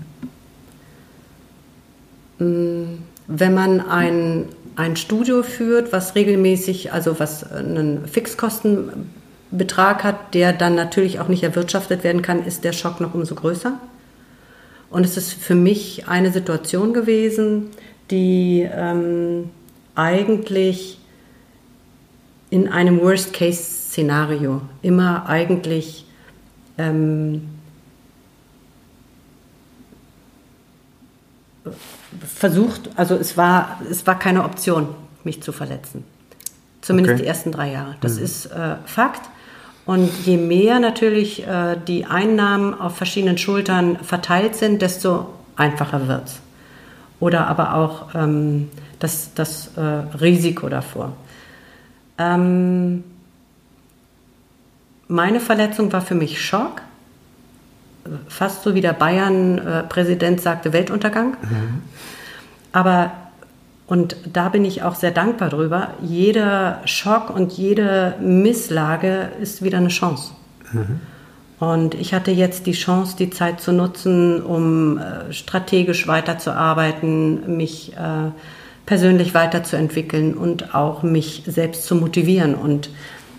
S2: Wenn man ein, ein Studio führt, was regelmäßig, also was einen Fixkostenbetrag hat, der dann natürlich auch nicht erwirtschaftet werden kann, ist der Schock noch umso größer. Und es ist für mich eine Situation gewesen, die ähm, eigentlich in einem Worst-Case-Szenario immer eigentlich ähm, versucht, also es war, es war keine Option, mich zu verletzen. Zumindest okay. die ersten drei Jahre. Das mhm. ist äh, Fakt. Und je mehr natürlich äh, die Einnahmen auf verschiedenen Schultern verteilt sind, desto einfacher wird es oder aber auch ähm, das, das äh, Risiko davor. Ähm, meine Verletzung war für mich Schock, fast so wie der Bayern-Präsident sagte, Weltuntergang. Mhm. Aber, und da bin ich auch sehr dankbar drüber, jeder Schock und jede Misslage ist wieder eine Chance. Mhm. Und ich hatte jetzt die Chance, die Zeit zu nutzen, um äh, strategisch weiterzuarbeiten, mich äh, persönlich weiterzuentwickeln und auch mich selbst zu motivieren. Und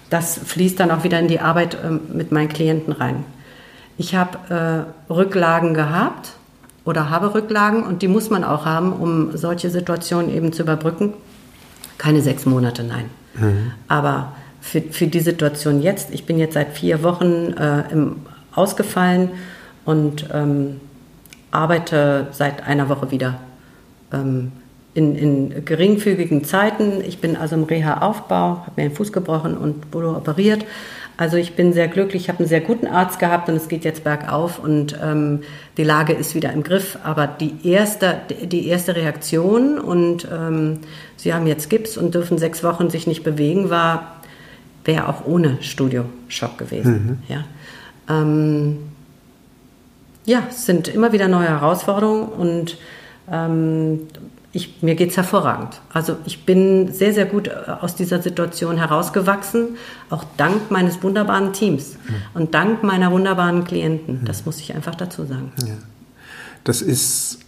S2: das fließt dann auch wieder in die Arbeit äh, mit meinen Klienten rein. Ich habe äh, Rücklagen gehabt oder habe Rücklagen und die muss man auch haben, um solche Situationen eben zu überbrücken. Keine sechs Monate, nein. Mhm. Aber für, für die Situation jetzt. Ich bin jetzt seit vier Wochen äh, im, ausgefallen und ähm, arbeite seit einer Woche wieder ähm, in, in, geringfügigen Zeiten. Ich bin also im Reha-Aufbau, habe mir den Fuß gebrochen und wurde operiert. Also ich bin sehr glücklich, ich habe einen sehr guten Arzt gehabt und es geht jetzt bergauf und ähm, die Lage ist wieder im Griff. Aber die erste, die erste Reaktion und ähm, Sie haben jetzt Gips und dürfen sechs Wochen sich nicht bewegen, war wäre auch ohne Studio-Schock gewesen. Mhm. Ja. Ähm, ja, es sind immer wieder neue Herausforderungen und ähm, ich, mir geht es hervorragend. Also ich bin sehr, sehr gut äh, aus dieser Situation herausgewachsen, auch dank meines wunderbaren Teams mhm. und dank meiner wunderbaren Klienten. Mhm. Das muss ich einfach dazu sagen. Ja.
S1: Das ist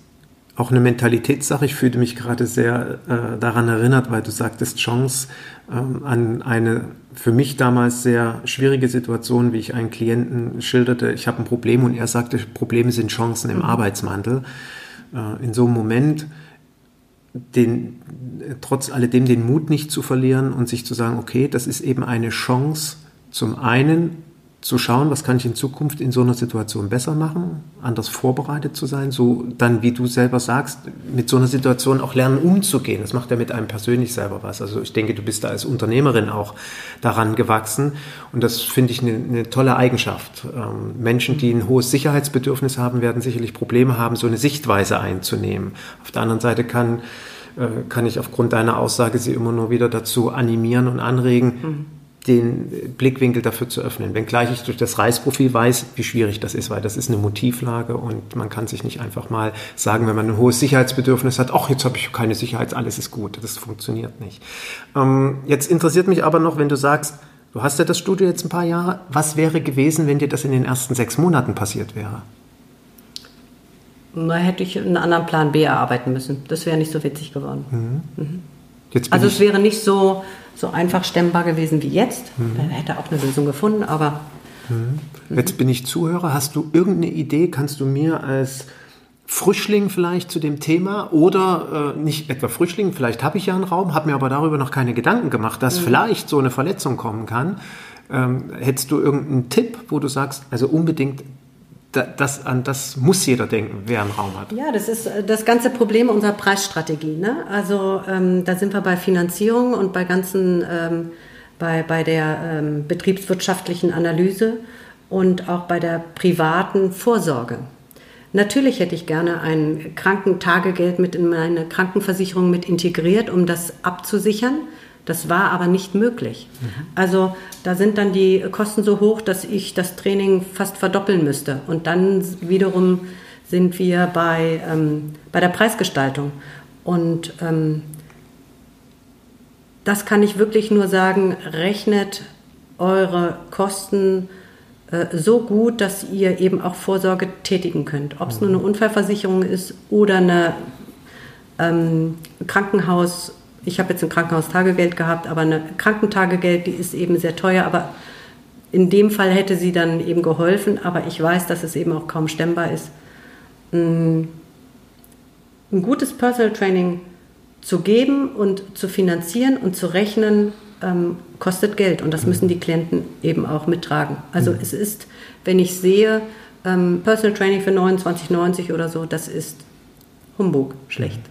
S1: auch eine Mentalitätssache. Ich fühlte mich gerade sehr äh, daran erinnert, weil du sagtest Chance ähm, an eine für mich damals sehr schwierige Situation, wie ich einen Klienten schilderte. Ich habe ein Problem und er sagte, Probleme sind Chancen im mhm. Arbeitsmantel. Äh, in so einem Moment den, trotz alledem den Mut nicht zu verlieren und sich zu sagen, okay, das ist eben eine Chance, zum einen zu schauen, was kann ich in Zukunft in so einer Situation besser machen, anders vorbereitet zu sein, so dann, wie du selber sagst, mit so einer Situation auch lernen umzugehen. Das macht ja mit einem persönlich selber was. Also ich denke, du bist da als Unternehmerin auch daran gewachsen und das finde ich eine, eine, tolle Eigenschaft. Ähm, Menschen, die ein hohes Sicherheitsbedürfnis haben, werden sicherlich Probleme haben, so eine Sichtweise einzunehmen. Auf der anderen Seite kann, äh, kann ich aufgrund deiner Aussage sie immer nur wieder dazu animieren und anregen, mhm den Blickwinkel dafür zu öffnen. Wenngleich ich durch das Reisprofil weiß, wie schwierig das ist, weil das ist eine Motivlage und man kann sich nicht einfach mal sagen, wenn man ein hohes Sicherheitsbedürfnis hat, ach, jetzt habe ich keine Sicherheit, alles ist gut. Das funktioniert nicht. Ähm, jetzt interessiert mich aber noch, wenn du sagst, du hast ja das Studio jetzt ein paar Jahre, was wäre gewesen, wenn dir das in den ersten sechs Monaten passiert wäre?
S2: Da hätte ich einen anderen Plan B erarbeiten müssen. Das wäre nicht so witzig geworden. Mhm. Mhm. also es wäre nicht so, so einfach stemmbar gewesen wie jetzt. Mhm. Da hätte auch eine Lösung gefunden, aber.
S1: Mhm. Jetzt bin ich Zuhörer. Hast du irgendeine Idee? Kannst du mir als Frischling vielleicht zu dem Thema oder äh, nicht etwa Frischling, vielleicht habe ich ja einen Raum, habe mir aber darüber noch keine Gedanken gemacht, dass mhm. vielleicht so eine Verletzung kommen kann. Ähm, hättest du irgendeinen Tipp, wo du sagst, also unbedingt das, an das muss jeder denken, wer einen Raum hat.
S2: Ja, das ist äh, das ganze Problem unserer Preisstrategie. Ne? Also ähm, da sind wir bei Finanzierung und bei ganzen, ähm, bei, bei der ähm, betriebswirtschaftlichen Analyse und auch bei der privaten Vorsorge. Natürlich hätte ich gerne ein Krankentagegeld mit in meine Krankenversicherung mit integriert, um das abzusichern. Das war aber nicht möglich. Mhm. Also da sind dann die Kosten so hoch, dass ich das Training fast verdoppeln müsste. Und dann wiederum sind wir bei, ähm, bei der Preisgestaltung. Und ähm, das kann ich wirklich nur sagen, rechnet eure Kosten äh, so gut, dass ihr eben auch Vorsorge tätigen könnt. Ob es nur eine Unfallversicherung ist oder eine ähm, Krankenhaus, ich habe jetzt ein Krankenhaustagegeld gehabt, aber eine Krankentagegeld, die ist eben sehr teuer, aber in dem Fall hätte sie dann eben geholfen, aber ich weiß, dass es eben auch kaum stemmbar ist. Mm, ein gutes Personal Training zu geben und zu finanzieren und zu rechnen, ähm, kostet Geld und das müssen die Klienten eben auch mittragen. Also mhm. es ist, wenn ich sehe, ähm, Personal Training für 29,90 oder so, das ist Humbug, schlecht.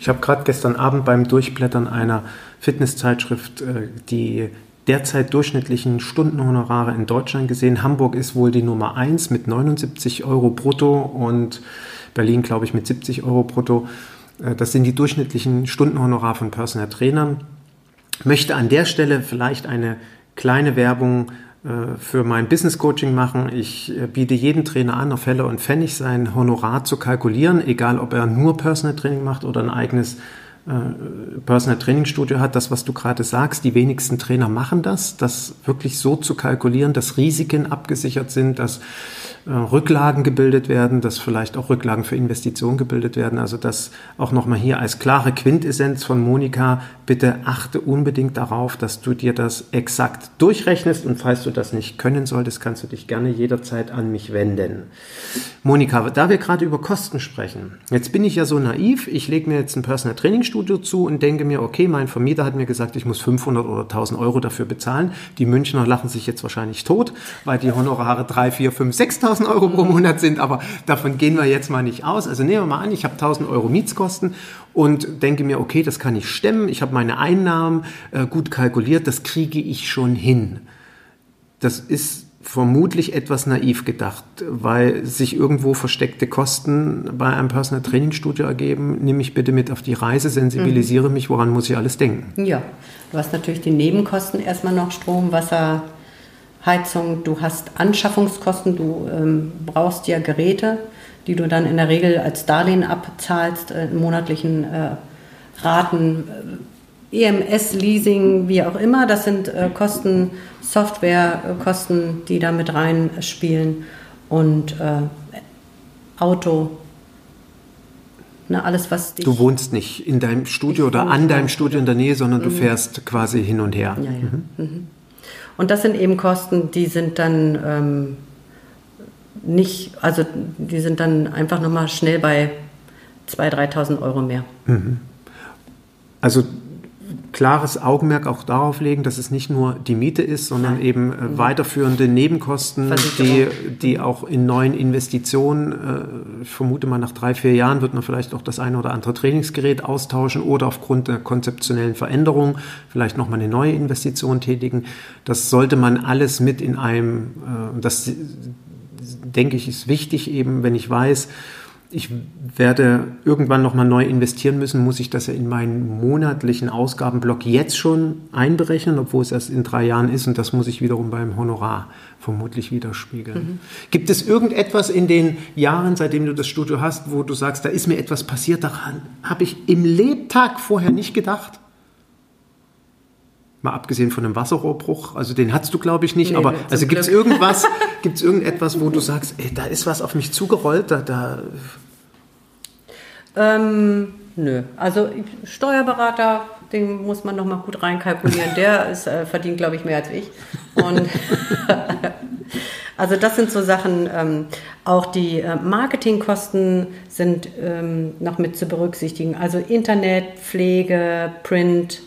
S1: Ich habe gerade gestern Abend beim Durchblättern einer Fitnesszeitschrift äh, die derzeit durchschnittlichen Stundenhonorare in Deutschland gesehen. Hamburg ist wohl die Nummer 1 mit 79 Euro brutto und Berlin, glaube ich, mit 70 Euro brutto. Äh, das sind die durchschnittlichen Stundenhonorare von Personal Trainern. Möchte an der Stelle vielleicht eine kleine Werbung für mein Business Coaching machen. Ich äh, biete jedem Trainer an, auf Heller und Pfennig sein Honorar zu kalkulieren, egal ob er nur Personal Training macht oder ein eigenes Personal Training Studio hat, das, was du gerade sagst, die wenigsten Trainer machen das, das wirklich so zu kalkulieren, dass Risiken abgesichert sind, dass äh, Rücklagen gebildet werden, dass vielleicht auch Rücklagen für Investitionen gebildet werden. Also das auch nochmal hier als klare Quintessenz von Monika, bitte achte unbedingt darauf, dass du dir das exakt durchrechnest und falls du das nicht können solltest, kannst du dich gerne jederzeit an mich wenden. Monika, da wir gerade über Kosten sprechen, jetzt bin ich ja so naiv, ich lege mir jetzt ein Personal Training Studio zu und denke mir, okay, mein Vermieter hat mir gesagt, ich muss 500 oder 1000 Euro dafür bezahlen. Die Münchner lachen sich jetzt wahrscheinlich tot, weil die Honorare 3, 4, 5, 6.000 1000 Euro pro Monat sind, aber davon gehen wir jetzt mal nicht aus. Also nehmen wir mal an, ich habe 1000 Euro Mietskosten und denke mir, okay, das kann ich stemmen, ich habe meine Einnahmen äh, gut kalkuliert, das kriege ich schon hin. Das ist vermutlich etwas naiv gedacht, weil sich irgendwo versteckte Kosten bei einem Personal Training Studio ergeben. Nimm mich bitte mit auf die Reise, sensibilisiere mhm. mich, woran muss ich alles denken?
S2: Ja, du hast natürlich die Nebenkosten erstmal noch Strom, Wasser, Heizung, du hast Anschaffungskosten, du ähm, brauchst ja Geräte, die du dann in der Regel als Darlehen abzahlst, äh, in monatlichen äh, Raten, äh, EMS, Leasing, wie auch immer. Das sind äh, Kosten, Softwarekosten, die da mit reinspielen und äh, Auto. Ne, alles, was
S1: dich du wohnst nicht in deinem Studio oder an deinem Studio in der Nähe, sondern du mhm. fährst quasi hin und her.
S2: Ja, ja. Mhm. Mhm. Und das sind eben Kosten, die sind dann ähm, nicht, also die sind dann einfach nochmal schnell bei 2.000, 3.000 Euro mehr. Mhm.
S1: Also klares Augenmerk auch darauf legen, dass es nicht nur die Miete ist, sondern Nein. eben äh, mhm. weiterführende Nebenkosten, die, die auch in neuen Investitionen, äh, ich vermute mal nach drei, vier Jahren wird man vielleicht auch das eine oder andere Trainingsgerät austauschen oder aufgrund der konzeptionellen Veränderung vielleicht nochmal eine neue Investition tätigen. Das sollte man alles mit in einem, äh, das denke ich ist wichtig eben, wenn ich weiß, ich werde irgendwann nochmal neu investieren müssen, muss ich das ja in meinen monatlichen Ausgabenblock jetzt schon einberechnen, obwohl es erst in drei Jahren ist und das muss ich wiederum beim Honorar vermutlich widerspiegeln. Mhm. Gibt es irgendetwas in den Jahren, seitdem du das Studio hast, wo du sagst, da ist mir etwas passiert, daran habe ich im Lebtag vorher nicht gedacht? Mal abgesehen von einem Wasserrohrbruch, also den hattest du glaube ich nicht, nee, aber also gibt es irgendwas, gibt es irgendetwas, wo du sagst, ey, da ist was auf mich zugerollt, da, da
S2: ähm, nö, also Steuerberater, den muss man noch mal gut reinkalkulieren, der ist, äh, verdient glaube ich mehr als ich. Und also das sind so Sachen, ähm, auch die äh, Marketingkosten sind ähm, noch mit zu berücksichtigen, also Internet, Pflege, Print,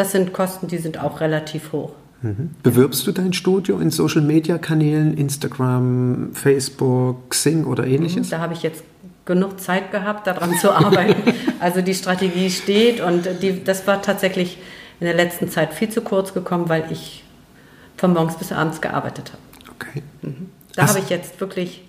S2: das sind Kosten, die sind auch relativ hoch.
S1: Mhm. Bewirbst du dein Studio in Social Media Kanälen, Instagram, Facebook, Xing oder ähnliches?
S2: Da habe ich jetzt genug Zeit gehabt, daran zu arbeiten. also die Strategie steht und die, das war tatsächlich in der letzten Zeit viel zu kurz gekommen, weil ich von morgens bis abends gearbeitet habe. Okay. Mhm. Da habe ich jetzt wirklich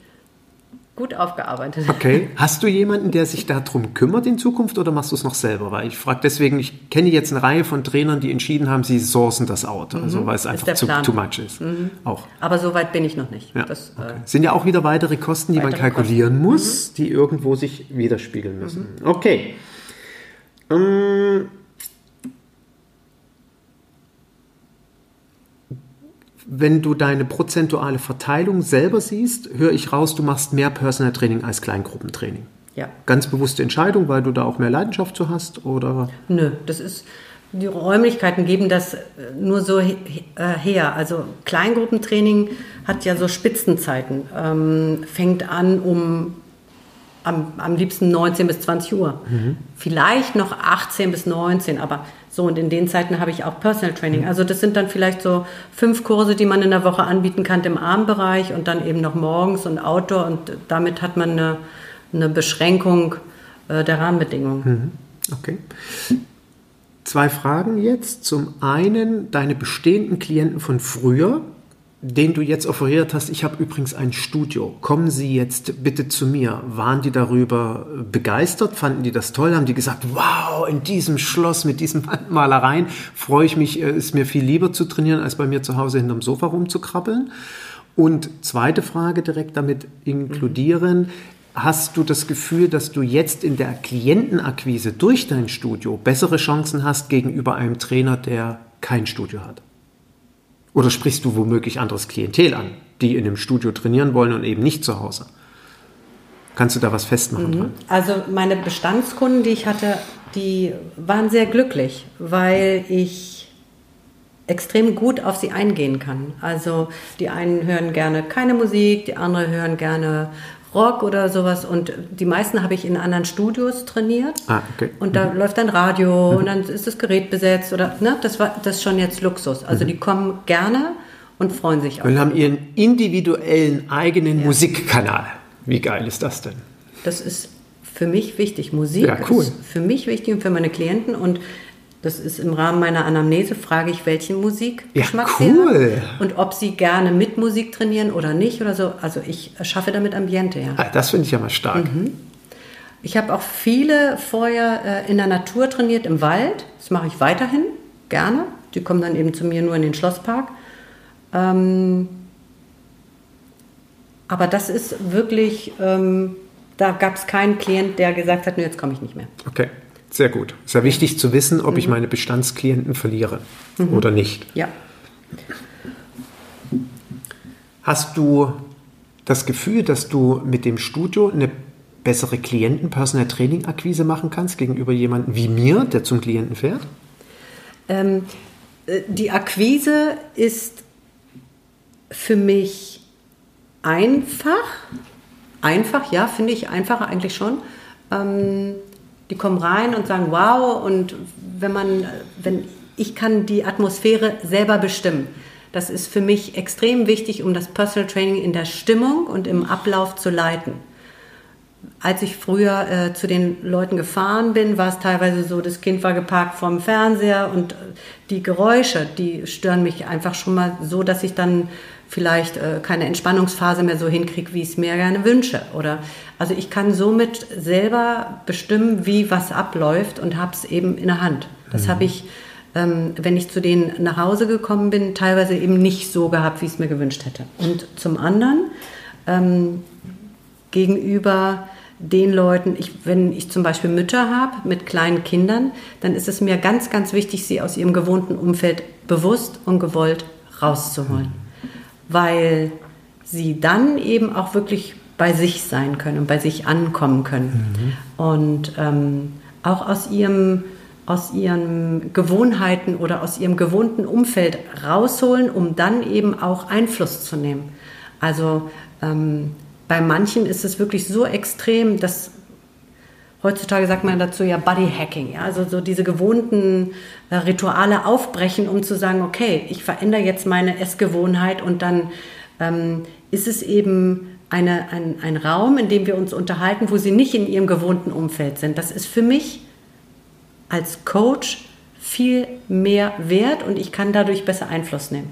S2: gut aufgearbeitet.
S1: Okay. Hast du jemanden, der sich darum kümmert in Zukunft oder machst du es noch selber? Weil ich frage deswegen, ich kenne jetzt eine Reihe von Trainern, die entschieden haben, sie sourcen das out, also mhm. weil es einfach zu too much ist.
S2: Mhm. Auch. Aber so weit bin ich noch nicht.
S1: Ja. Das, okay. äh, Sind ja auch wieder weitere Kosten, die weitere man kalkulieren Kosten. muss, mhm. die irgendwo sich widerspiegeln müssen. Mhm. Okay. Ähm, wenn du deine prozentuale Verteilung selber siehst, höre ich raus, du machst mehr Personal Training als Kleingruppentraining.
S2: Ja.
S1: Ganz bewusste Entscheidung, weil du da auch mehr Leidenschaft zu hast, oder?
S2: Nö, das ist, die Räumlichkeiten geben das äh, nur so äh, her. Also Kleingruppentraining hat ja so Spitzenzeiten. Ähm, fängt an um am, am liebsten 19 bis 20 Uhr. Vielleicht noch 18 bis 19, aber so und in den Zeiten habe ich auch Personal Training. Also das sind dann vielleicht so fünf Kurse, die man in der Woche anbieten kann im Abendbereich und dann eben noch morgens und Outdoor und damit hat man eine, eine Beschränkung äh, der Rahmenbedingungen.
S1: Okay. Zwei Fragen jetzt. Zum einen deine bestehenden Klienten von früher, denen du jetzt offeriert hast, ich habe übrigens ein Studio. Kommen Sie jetzt bitte zu mir. Waren die darüber begeistert? Fanden die das toll? Haben die gesagt, wow, in diesem Schloss mit diesen Wandmalereien freue ich mich, äh, ist mir viel lieber zu trainieren, als bei mir zu Hause hinterm Sofa rumzukrabbeln? Und zweite Frage direkt damit inkludieren. Hast du das Gefühl, dass du jetzt in der Klientenakquise durch dein Studio bessere Chancen hast gegenüber einem Trainer, der kein Studio hat? Oder sprichst du womöglich anderes Klientel an, die in einem Studio trainieren wollen und eben nicht zu Hause? Kannst du da was festmachen dran?
S2: Also meine Bestandskunden, die ich hatte, die waren sehr glücklich, weil ich extrem gut auf sie eingehen kann. Also die einen hören gerne keine Musik, die anderen hören gerne Rock oder sowas und die meisten habe ich in anderen Studios trainiert.
S1: Ah, okay.
S2: Und da läuft dann Radio und dann ist das Gerät besetzt oder ne, das war das ist schon jetzt Luxus. Also die kommen gerne und freuen sich auch.
S1: Und haben ihren individuellen eigenen Musikkanal. Wie geil ist das denn?
S2: Das ist für mich wichtig. Musik
S1: Ja, cool.
S2: ist für mich wichtig und für meine Klienten. Und das ist im Rahmen meiner Anamnese, frage ich, welchen Musikgeschmack
S1: Ja,
S2: sie
S1: cool.
S2: haben und ob sie gerne mit Musik trainieren oder nicht oder so. Also ich schaffe damit Ambiente, ja.
S1: Ah, das finde ich ja mal stark.
S2: Ich habe auch viele vorher äh, in der Natur trainiert, im Wald. Das mache ich weiterhin gerne. Die kommen dann eben zu mir nur in den Schlosspark. Ähm, aber das ist wirklich, ähm, da gab es keinen Klient, der gesagt hat, "Nö, jetzt komme ich nicht mehr.
S1: Okay, sehr gut. Ist ja wichtig zu wissen, ob ich meine Bestandsklienten verliere oder nicht.
S2: Ja.
S1: Hast du das Gefühl, dass du mit dem Studio eine bessere Klienten-Personal Training-Akquise machen kannst gegenüber jemandem wie mir, der zum Klienten fährt?
S2: Ähm, äh, die Akquise ist für mich einfach. Einfach, ja, finde ich einfacher eigentlich schon. Ähm, die kommen rein und sagen, wow, und wenn man, wenn ich kann die Atmosphäre selber bestimmen. Das ist für mich extrem wichtig, um das Personal Training in der Stimmung und im Ablauf zu leiten. Als ich früher äh, zu den Leuten gefahren bin, war es teilweise so, das Kind war geparkt vorm Fernseher und äh, die Geräusche, die stören mich einfach schon mal so, dass ich dann vielleicht äh, keine Entspannungsphase mehr so hinkriege, wie ich es mir gerne wünsche. Oder also ich kann somit selber bestimmen, wie was abläuft und habe es eben in der Hand. Das habe ich, ähm, wenn ich zu denen nach Hause gekommen bin, teilweise eben nicht so gehabt, wie ich es mir gewünscht hätte. Und zum anderen ähm, gegenüber den Leuten, ich, wenn ich zum Beispiel Mütter habe mit kleinen Kindern, dann ist es mir ganz, ganz wichtig, sie aus ihrem gewohnten Umfeld bewusst und gewollt rauszuholen. Weil sie dann eben auch wirklich bei sich sein können und bei sich ankommen können. Und ähm, auch aus ihrem aus ihren Gewohnheiten oder aus ihrem gewohnten Umfeld rausholen, um dann eben auch Einfluss zu nehmen. Also ähm, bei manchen ist es wirklich so extrem, dass heutzutage sagt man dazu ja Bodyhacking, ja, also so diese gewohnten äh, Rituale aufbrechen, um zu sagen, okay, ich verändere jetzt meine Essgewohnheit und dann ähm, ist es eben eine, ein, ein Raum, in dem wir uns unterhalten, wo sie nicht in ihrem gewohnten Umfeld sind. Das ist für mich als Coach viel mehr wert und ich kann dadurch besser Einfluss nehmen.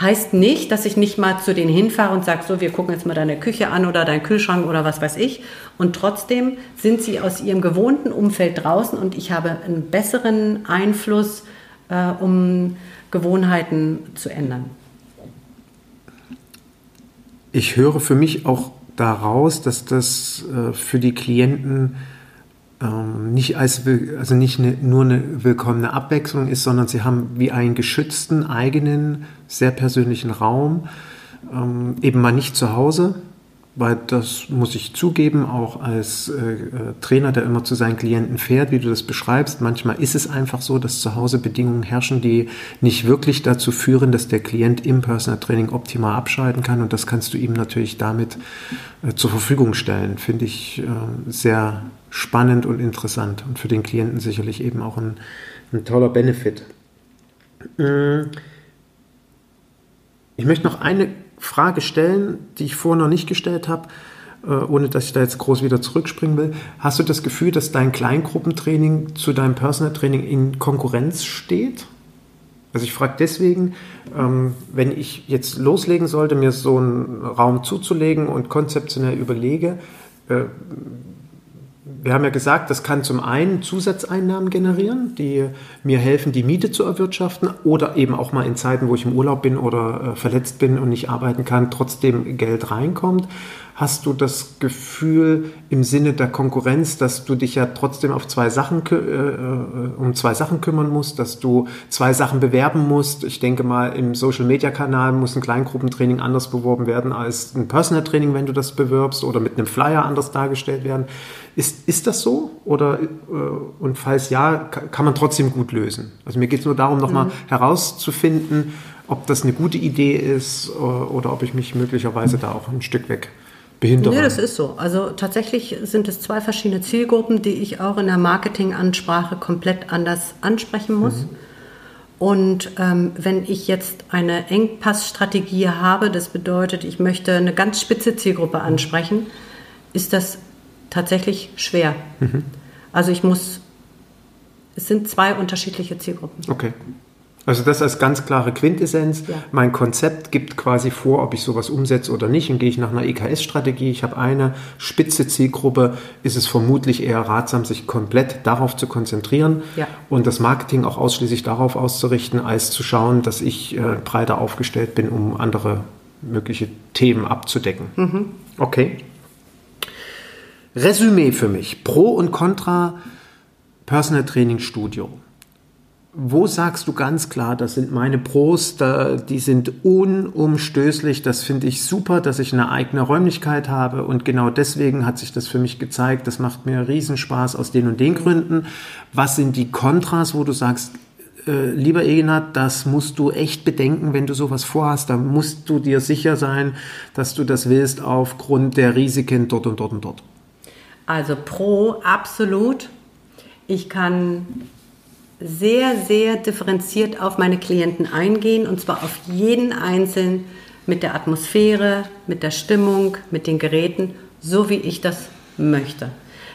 S2: Heißt nicht, dass ich nicht mal zu denen hinfahre und sage, so, wir gucken jetzt mal deine Küche an oder deinen Kühlschrank oder was weiß ich. Und trotzdem sind sie aus ihrem gewohnten Umfeld draußen und ich habe einen besseren Einfluss, äh, um Gewohnheiten zu ändern.
S1: Ich höre für mich auch daraus, dass das äh, für die Klienten nicht als also nicht eine, nur eine willkommene Abwechslung ist, sondern sie haben wie einen geschützten eigenen sehr persönlichen Raum, ähm, eben mal nicht zu Hause, weil das muss ich zugeben, auch als äh, äh, Trainer, der immer zu seinen Klienten fährt, wie du das beschreibst. Manchmal ist es einfach so, dass zu Hause Bedingungen herrschen, die nicht wirklich dazu führen, dass der Klient im Personal Training optimal abschalten kann. Und das kannst du ihm natürlich damit äh, zur Verfügung stellen. Finde ich äh, sehr spannend und interessant und für den Klienten sicherlich eben auch ein, ein toller Benefit. Äh, ich möchte noch eine Frage stellen, die ich vorher noch nicht gestellt habe, äh, ohne dass ich da jetzt groß wieder zurückspringen will. Hast du das Gefühl, dass dein Kleingruppentraining zu deinem Personal Training in Konkurrenz steht? Also ich frage deswegen, ähm, wenn ich jetzt loslegen sollte, mir so einen Raum zuzulegen und konzeptionell überlege, äh, wir haben ja gesagt, das kann zum einen Zusatzeinnahmen generieren, die mir helfen, die Miete zu erwirtschaften oder eben auch mal in Zeiten, wo ich im Urlaub bin oder äh, verletzt bin und nicht arbeiten kann, trotzdem Geld reinkommt. Hast du das Gefühl im Sinne der Konkurrenz, dass du dich ja trotzdem auf zwei Sachen, äh, äh, um zwei Sachen kümmern musst, dass du zwei Sachen bewerben musst? Ich denke mal, im Social Media Kanal muss ein Kleingruppentraining anders beworben werden als ein Personal Training, wenn du das bewirbst oder mit einem Flyer anders dargestellt werden. Ist, ist das so? Oder, äh, und falls ja, kann man trotzdem gut lösen? Also mir geht es nur darum, nochmal mhm. herauszufinden, ob das eine gute Idee ist äh, oder ob ich mich möglicherweise da auch ein Stück weg behindere.
S2: Nee, das ist so. Also tatsächlich sind es zwei verschiedene Zielgruppen, die ich auch in der Marketingansprache komplett anders ansprechen muss. Mhm. Und ähm, wenn ich jetzt eine Engpassstrategie habe, das bedeutet, ich möchte eine ganz spitze Zielgruppe ansprechen, ist das tatsächlich schwer. Mhm. Also ich muss, es sind zwei unterschiedliche Zielgruppen.
S1: Okay. Also das als ganz klare Quintessenz. Ja. Mein Konzept gibt quasi vor, ob ich sowas umsetze oder nicht. Und gehe ich nach einer EKS-Strategie, ich habe eine spitze Zielgruppe, ist es vermutlich eher ratsam, sich komplett darauf zu konzentrieren ja. und das Marketing auch ausschließlich darauf auszurichten, als zu schauen, dass ich äh, breiter aufgestellt bin, um andere mögliche Themen abzudecken. Mhm. Okay. Resümee für mich. Pro und Contra Personal Training Studio. Wo sagst du ganz klar, das sind meine Pros, da, die sind unumstößlich, das finde ich super, dass ich eine eigene Räumlichkeit habe und genau deswegen hat sich das für mich gezeigt, das macht mir Riesenspaß aus den und den Gründen. Was sind die Kontras, wo du sagst, äh, lieber Egenhard, das musst du echt bedenken, wenn du sowas vorhast, da musst du dir sicher sein, dass du das willst aufgrund der Risiken dort und dort und dort.
S2: Also pro, absolut. Ich kann sehr, sehr differenziert auf meine Klienten eingehen und zwar auf jeden einzelnen mit der Atmosphäre, mit der Stimmung, mit den Geräten, so wie ich das möchte.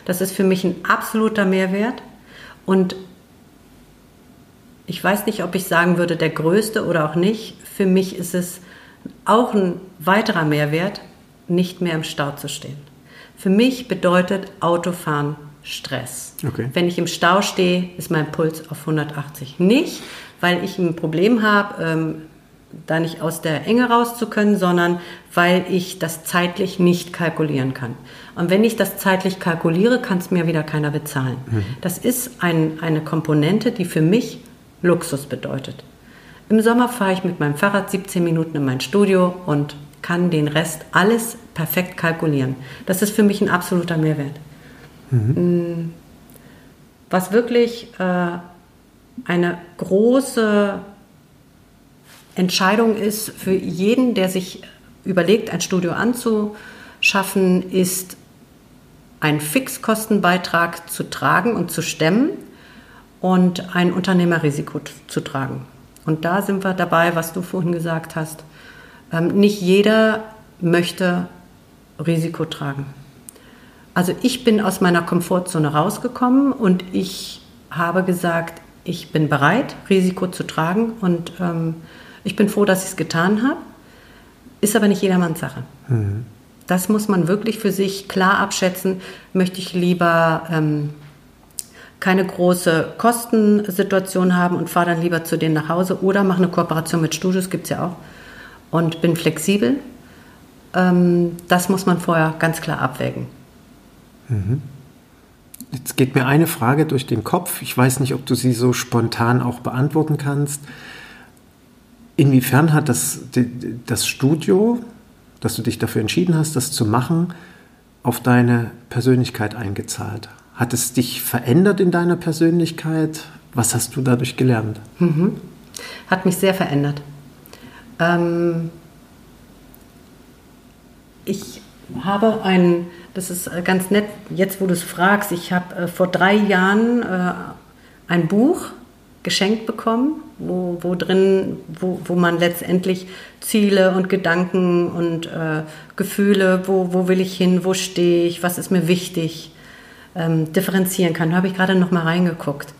S2: Das ist für mich ein absoluter Mehrwert und ich weiß nicht, ob ich sagen würde, der größte oder auch nicht. Für mich ist es auch ein weiterer Mehrwert, nicht mehr im Stau zu stehen. Für mich bedeutet Autofahren Stress. Okay. Wenn ich im Stau stehe, ist mein Puls auf 180. Nicht, weil ich ein Problem habe, ähm, da nicht aus der Enge raus zu können, sondern weil ich das zeitlich nicht kalkulieren kann. Und wenn ich das zeitlich kalkuliere, kann es mir wieder keiner bezahlen. Mhm. Das ist ein, eine Komponente, die für mich Luxus bedeutet. Im Sommer fahre ich mit meinem Fahrrad 17 Minuten in mein Studio und kann den Rest alles perfekt kalkulieren. Das ist für mich ein absoluter Mehrwert. Mhm. Was wirklich äh, eine große Entscheidung ist für jeden, der sich überlegt, ein Studio anzuschaffen, ist einen Fixkostenbeitrag zu tragen und zu stemmen und ein Unternehmerrisiko zu tragen. Und da sind wir dabei, was du vorhin gesagt hast. Ähm, nicht jeder möchte Risiko tragen. Also ich bin aus meiner Komfortzone rausgekommen und ich habe gesagt, ich bin bereit, Risiko zu tragen und ähm, ich bin froh, dass ich es getan habe. Ist aber nicht jedermanns Sache. Mhm. Das muss man wirklich für sich klar abschätzen. Möchte ich lieber ähm, keine große Kostensituation haben und fahre dann lieber zu denen nach Hause oder mache eine Kooperation mit Studios, gibt es ja auch, und bin flexibel. Ähm, das muss man vorher ganz klar abwägen.
S1: Mhm. Jetzt geht mir eine Frage durch den Kopf. Ich weiß nicht, ob du sie so spontan auch beantworten kannst. Inwiefern hat das, das Studio, dass du dich dafür entschieden hast, das zu machen, auf deine Persönlichkeit eingezahlt? Hat es dich verändert in deiner Persönlichkeit? Was hast du dadurch gelernt?
S2: Mhm. Hat mich sehr verändert. Ähm, ich habe ein, das ist äh, ganz nett, jetzt wo du es fragst, ich habe äh, vor drei Jahren äh, ein Buch geschenkt bekommen, wo, wo drin, wo, wo man letztendlich Ziele und Gedanken und äh, Gefühle, wo, wo will ich hin, wo stehe ich, was ist mir wichtig, ähm, differenzieren kann. Da habe ich gerade noch mal reingeguckt.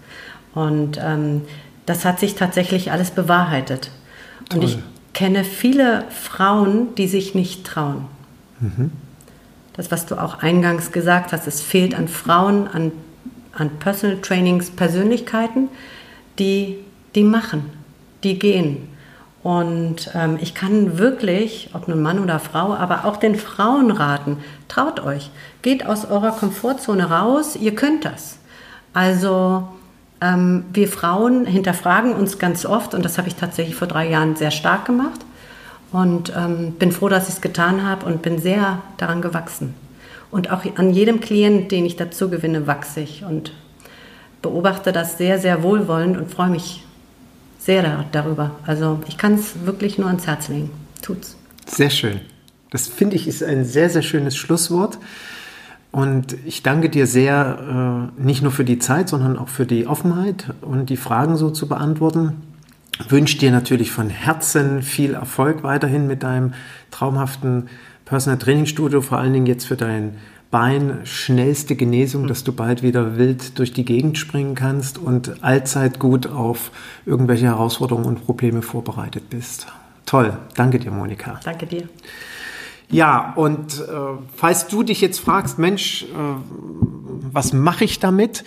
S2: Und ähm, das hat sich tatsächlich alles bewahrheitet. Toll. Und ich kenne viele Frauen, die sich nicht trauen. Mhm. Das, was du auch eingangs gesagt hast, es fehlt an Frauen, an, an Personal Trainings, Persönlichkeiten, die, die machen, die gehen. Und ähm, ich kann wirklich, ob nun Mann oder Frau, aber auch den Frauen raten, traut euch, geht aus eurer Komfortzone raus, ihr könnt das. Also ähm, wir Frauen hinterfragen uns ganz oft und das habe ich tatsächlich vor drei Jahren sehr stark gemacht und ähm, bin froh, dass ich es getan habe und bin sehr daran gewachsen. Und auch an jedem Klient, den ich dazu gewinne, wachse ich und beobachte das sehr, sehr wohlwollend und freue mich sehr darüber. Also ich kann es wirklich nur ans Herz legen. Tut's.
S1: Sehr schön. Das finde ich ist ein sehr, sehr schönes Schlusswort. Und ich danke dir sehr, äh, nicht nur für die Zeit, sondern auch für die Offenheit und die Fragen so zu beantworten wünsche dir natürlich von Herzen viel Erfolg weiterhin mit deinem traumhaften Personal Training Studio, vor allen Dingen jetzt für dein Bein, schnellste Genesung, dass du bald wieder wild durch die Gegend springen kannst und allzeit gut auf irgendwelche Herausforderungen und Probleme vorbereitet bist. Toll, danke dir, Monika.
S2: Danke dir.
S1: Ja, und äh, falls du dich jetzt fragst, Mensch, äh, was mache ich damit?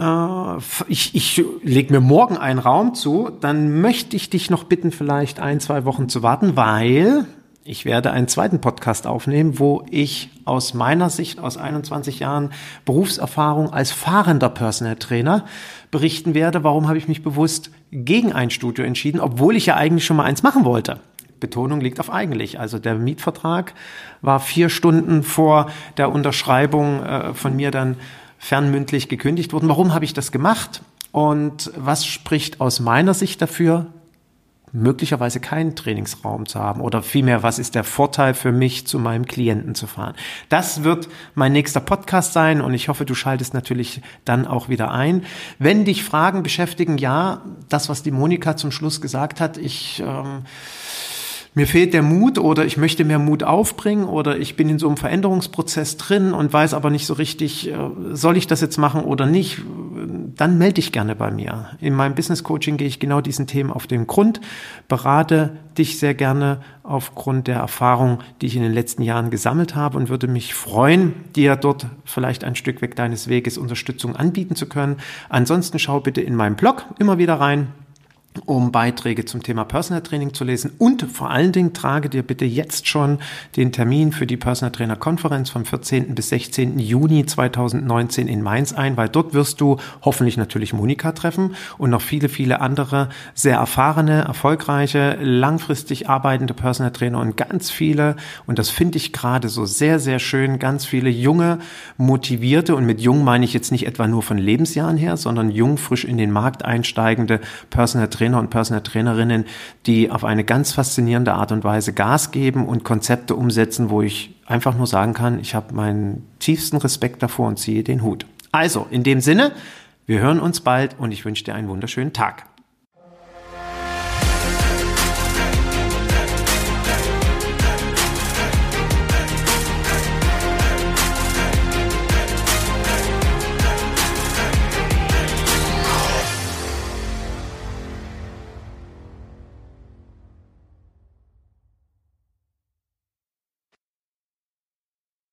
S1: Äh, ich, ich lege mir morgen einen Raum zu, dann möchte ich dich noch bitten, vielleicht ein, zwei Wochen zu warten, weil ich werde einen zweiten Podcast aufnehmen, wo ich aus meiner Sicht, aus 21 Jahren Berufserfahrung als fahrender Personal Trainer berichten werde. Warum habe ich mich bewusst gegen ein Studio entschieden, obwohl ich ja eigentlich schon mal eins machen wollte? Betonung liegt auf eigentlich. Also der Mietvertrag war vier Stunden vor der Unterschreibung äh, von mir dann fernmündlich gekündigt wurden. Warum habe ich das gemacht? Und was spricht aus meiner Sicht dafür, möglicherweise keinen Trainingsraum zu haben oder vielmehr, was ist der Vorteil für mich, zu meinem Klienten zu fahren. Das wird mein nächster Podcast sein und ich hoffe, du schaltest natürlich dann auch wieder ein. Wenn dich Fragen beschäftigen, ja, das, was die Monika zum Schluss gesagt hat, ich ähm, mir fehlt der Mut oder ich möchte mehr Mut aufbringen oder ich bin in so einem Veränderungsprozess drin und weiß aber nicht so richtig, äh, soll ich das jetzt machen oder nicht, dann melde dich gerne bei mir. In meinem Business Coaching gehe ich genau diesen Themen auf den Grund, berate dich sehr gerne aufgrund der Erfahrung, die ich in den letzten Jahren gesammelt habe und würde mich freuen, dir dort vielleicht ein Stück weg deines Weges Unterstützung anbieten zu können. Ansonsten schau bitte in meinem Blog immer wieder rein um Beiträge zum Thema Personal Training zu lesen und vor allen Dingen trage dir bitte jetzt schon den Termin für die Personal Trainer Konferenz vom 14. bis 16. Juni 2019 in Mainz ein, weil dort wirst du hoffentlich natürlich Monika treffen und noch viele, viele andere sehr erfahrene, erfolgreiche, langfristig arbeitende Personal Trainer und ganz viele, und das finde ich gerade so sehr, sehr schön, ganz viele junge, motivierte und mit jung meine ich jetzt nicht etwa nur von Lebensjahren her, sondern jung, frisch in den Markt einsteigende Personal Trainer Trainer und Personal Trainerinnen, die auf eine ganz faszinierende Art und Weise Gas geben und Konzepte umsetzen, wo ich einfach nur sagen kann, ich habe meinen tiefsten Respekt davor und ziehe den Hut. Also, in dem Sinne, wir hören uns bald und ich wünsche dir einen wunderschönen Tag.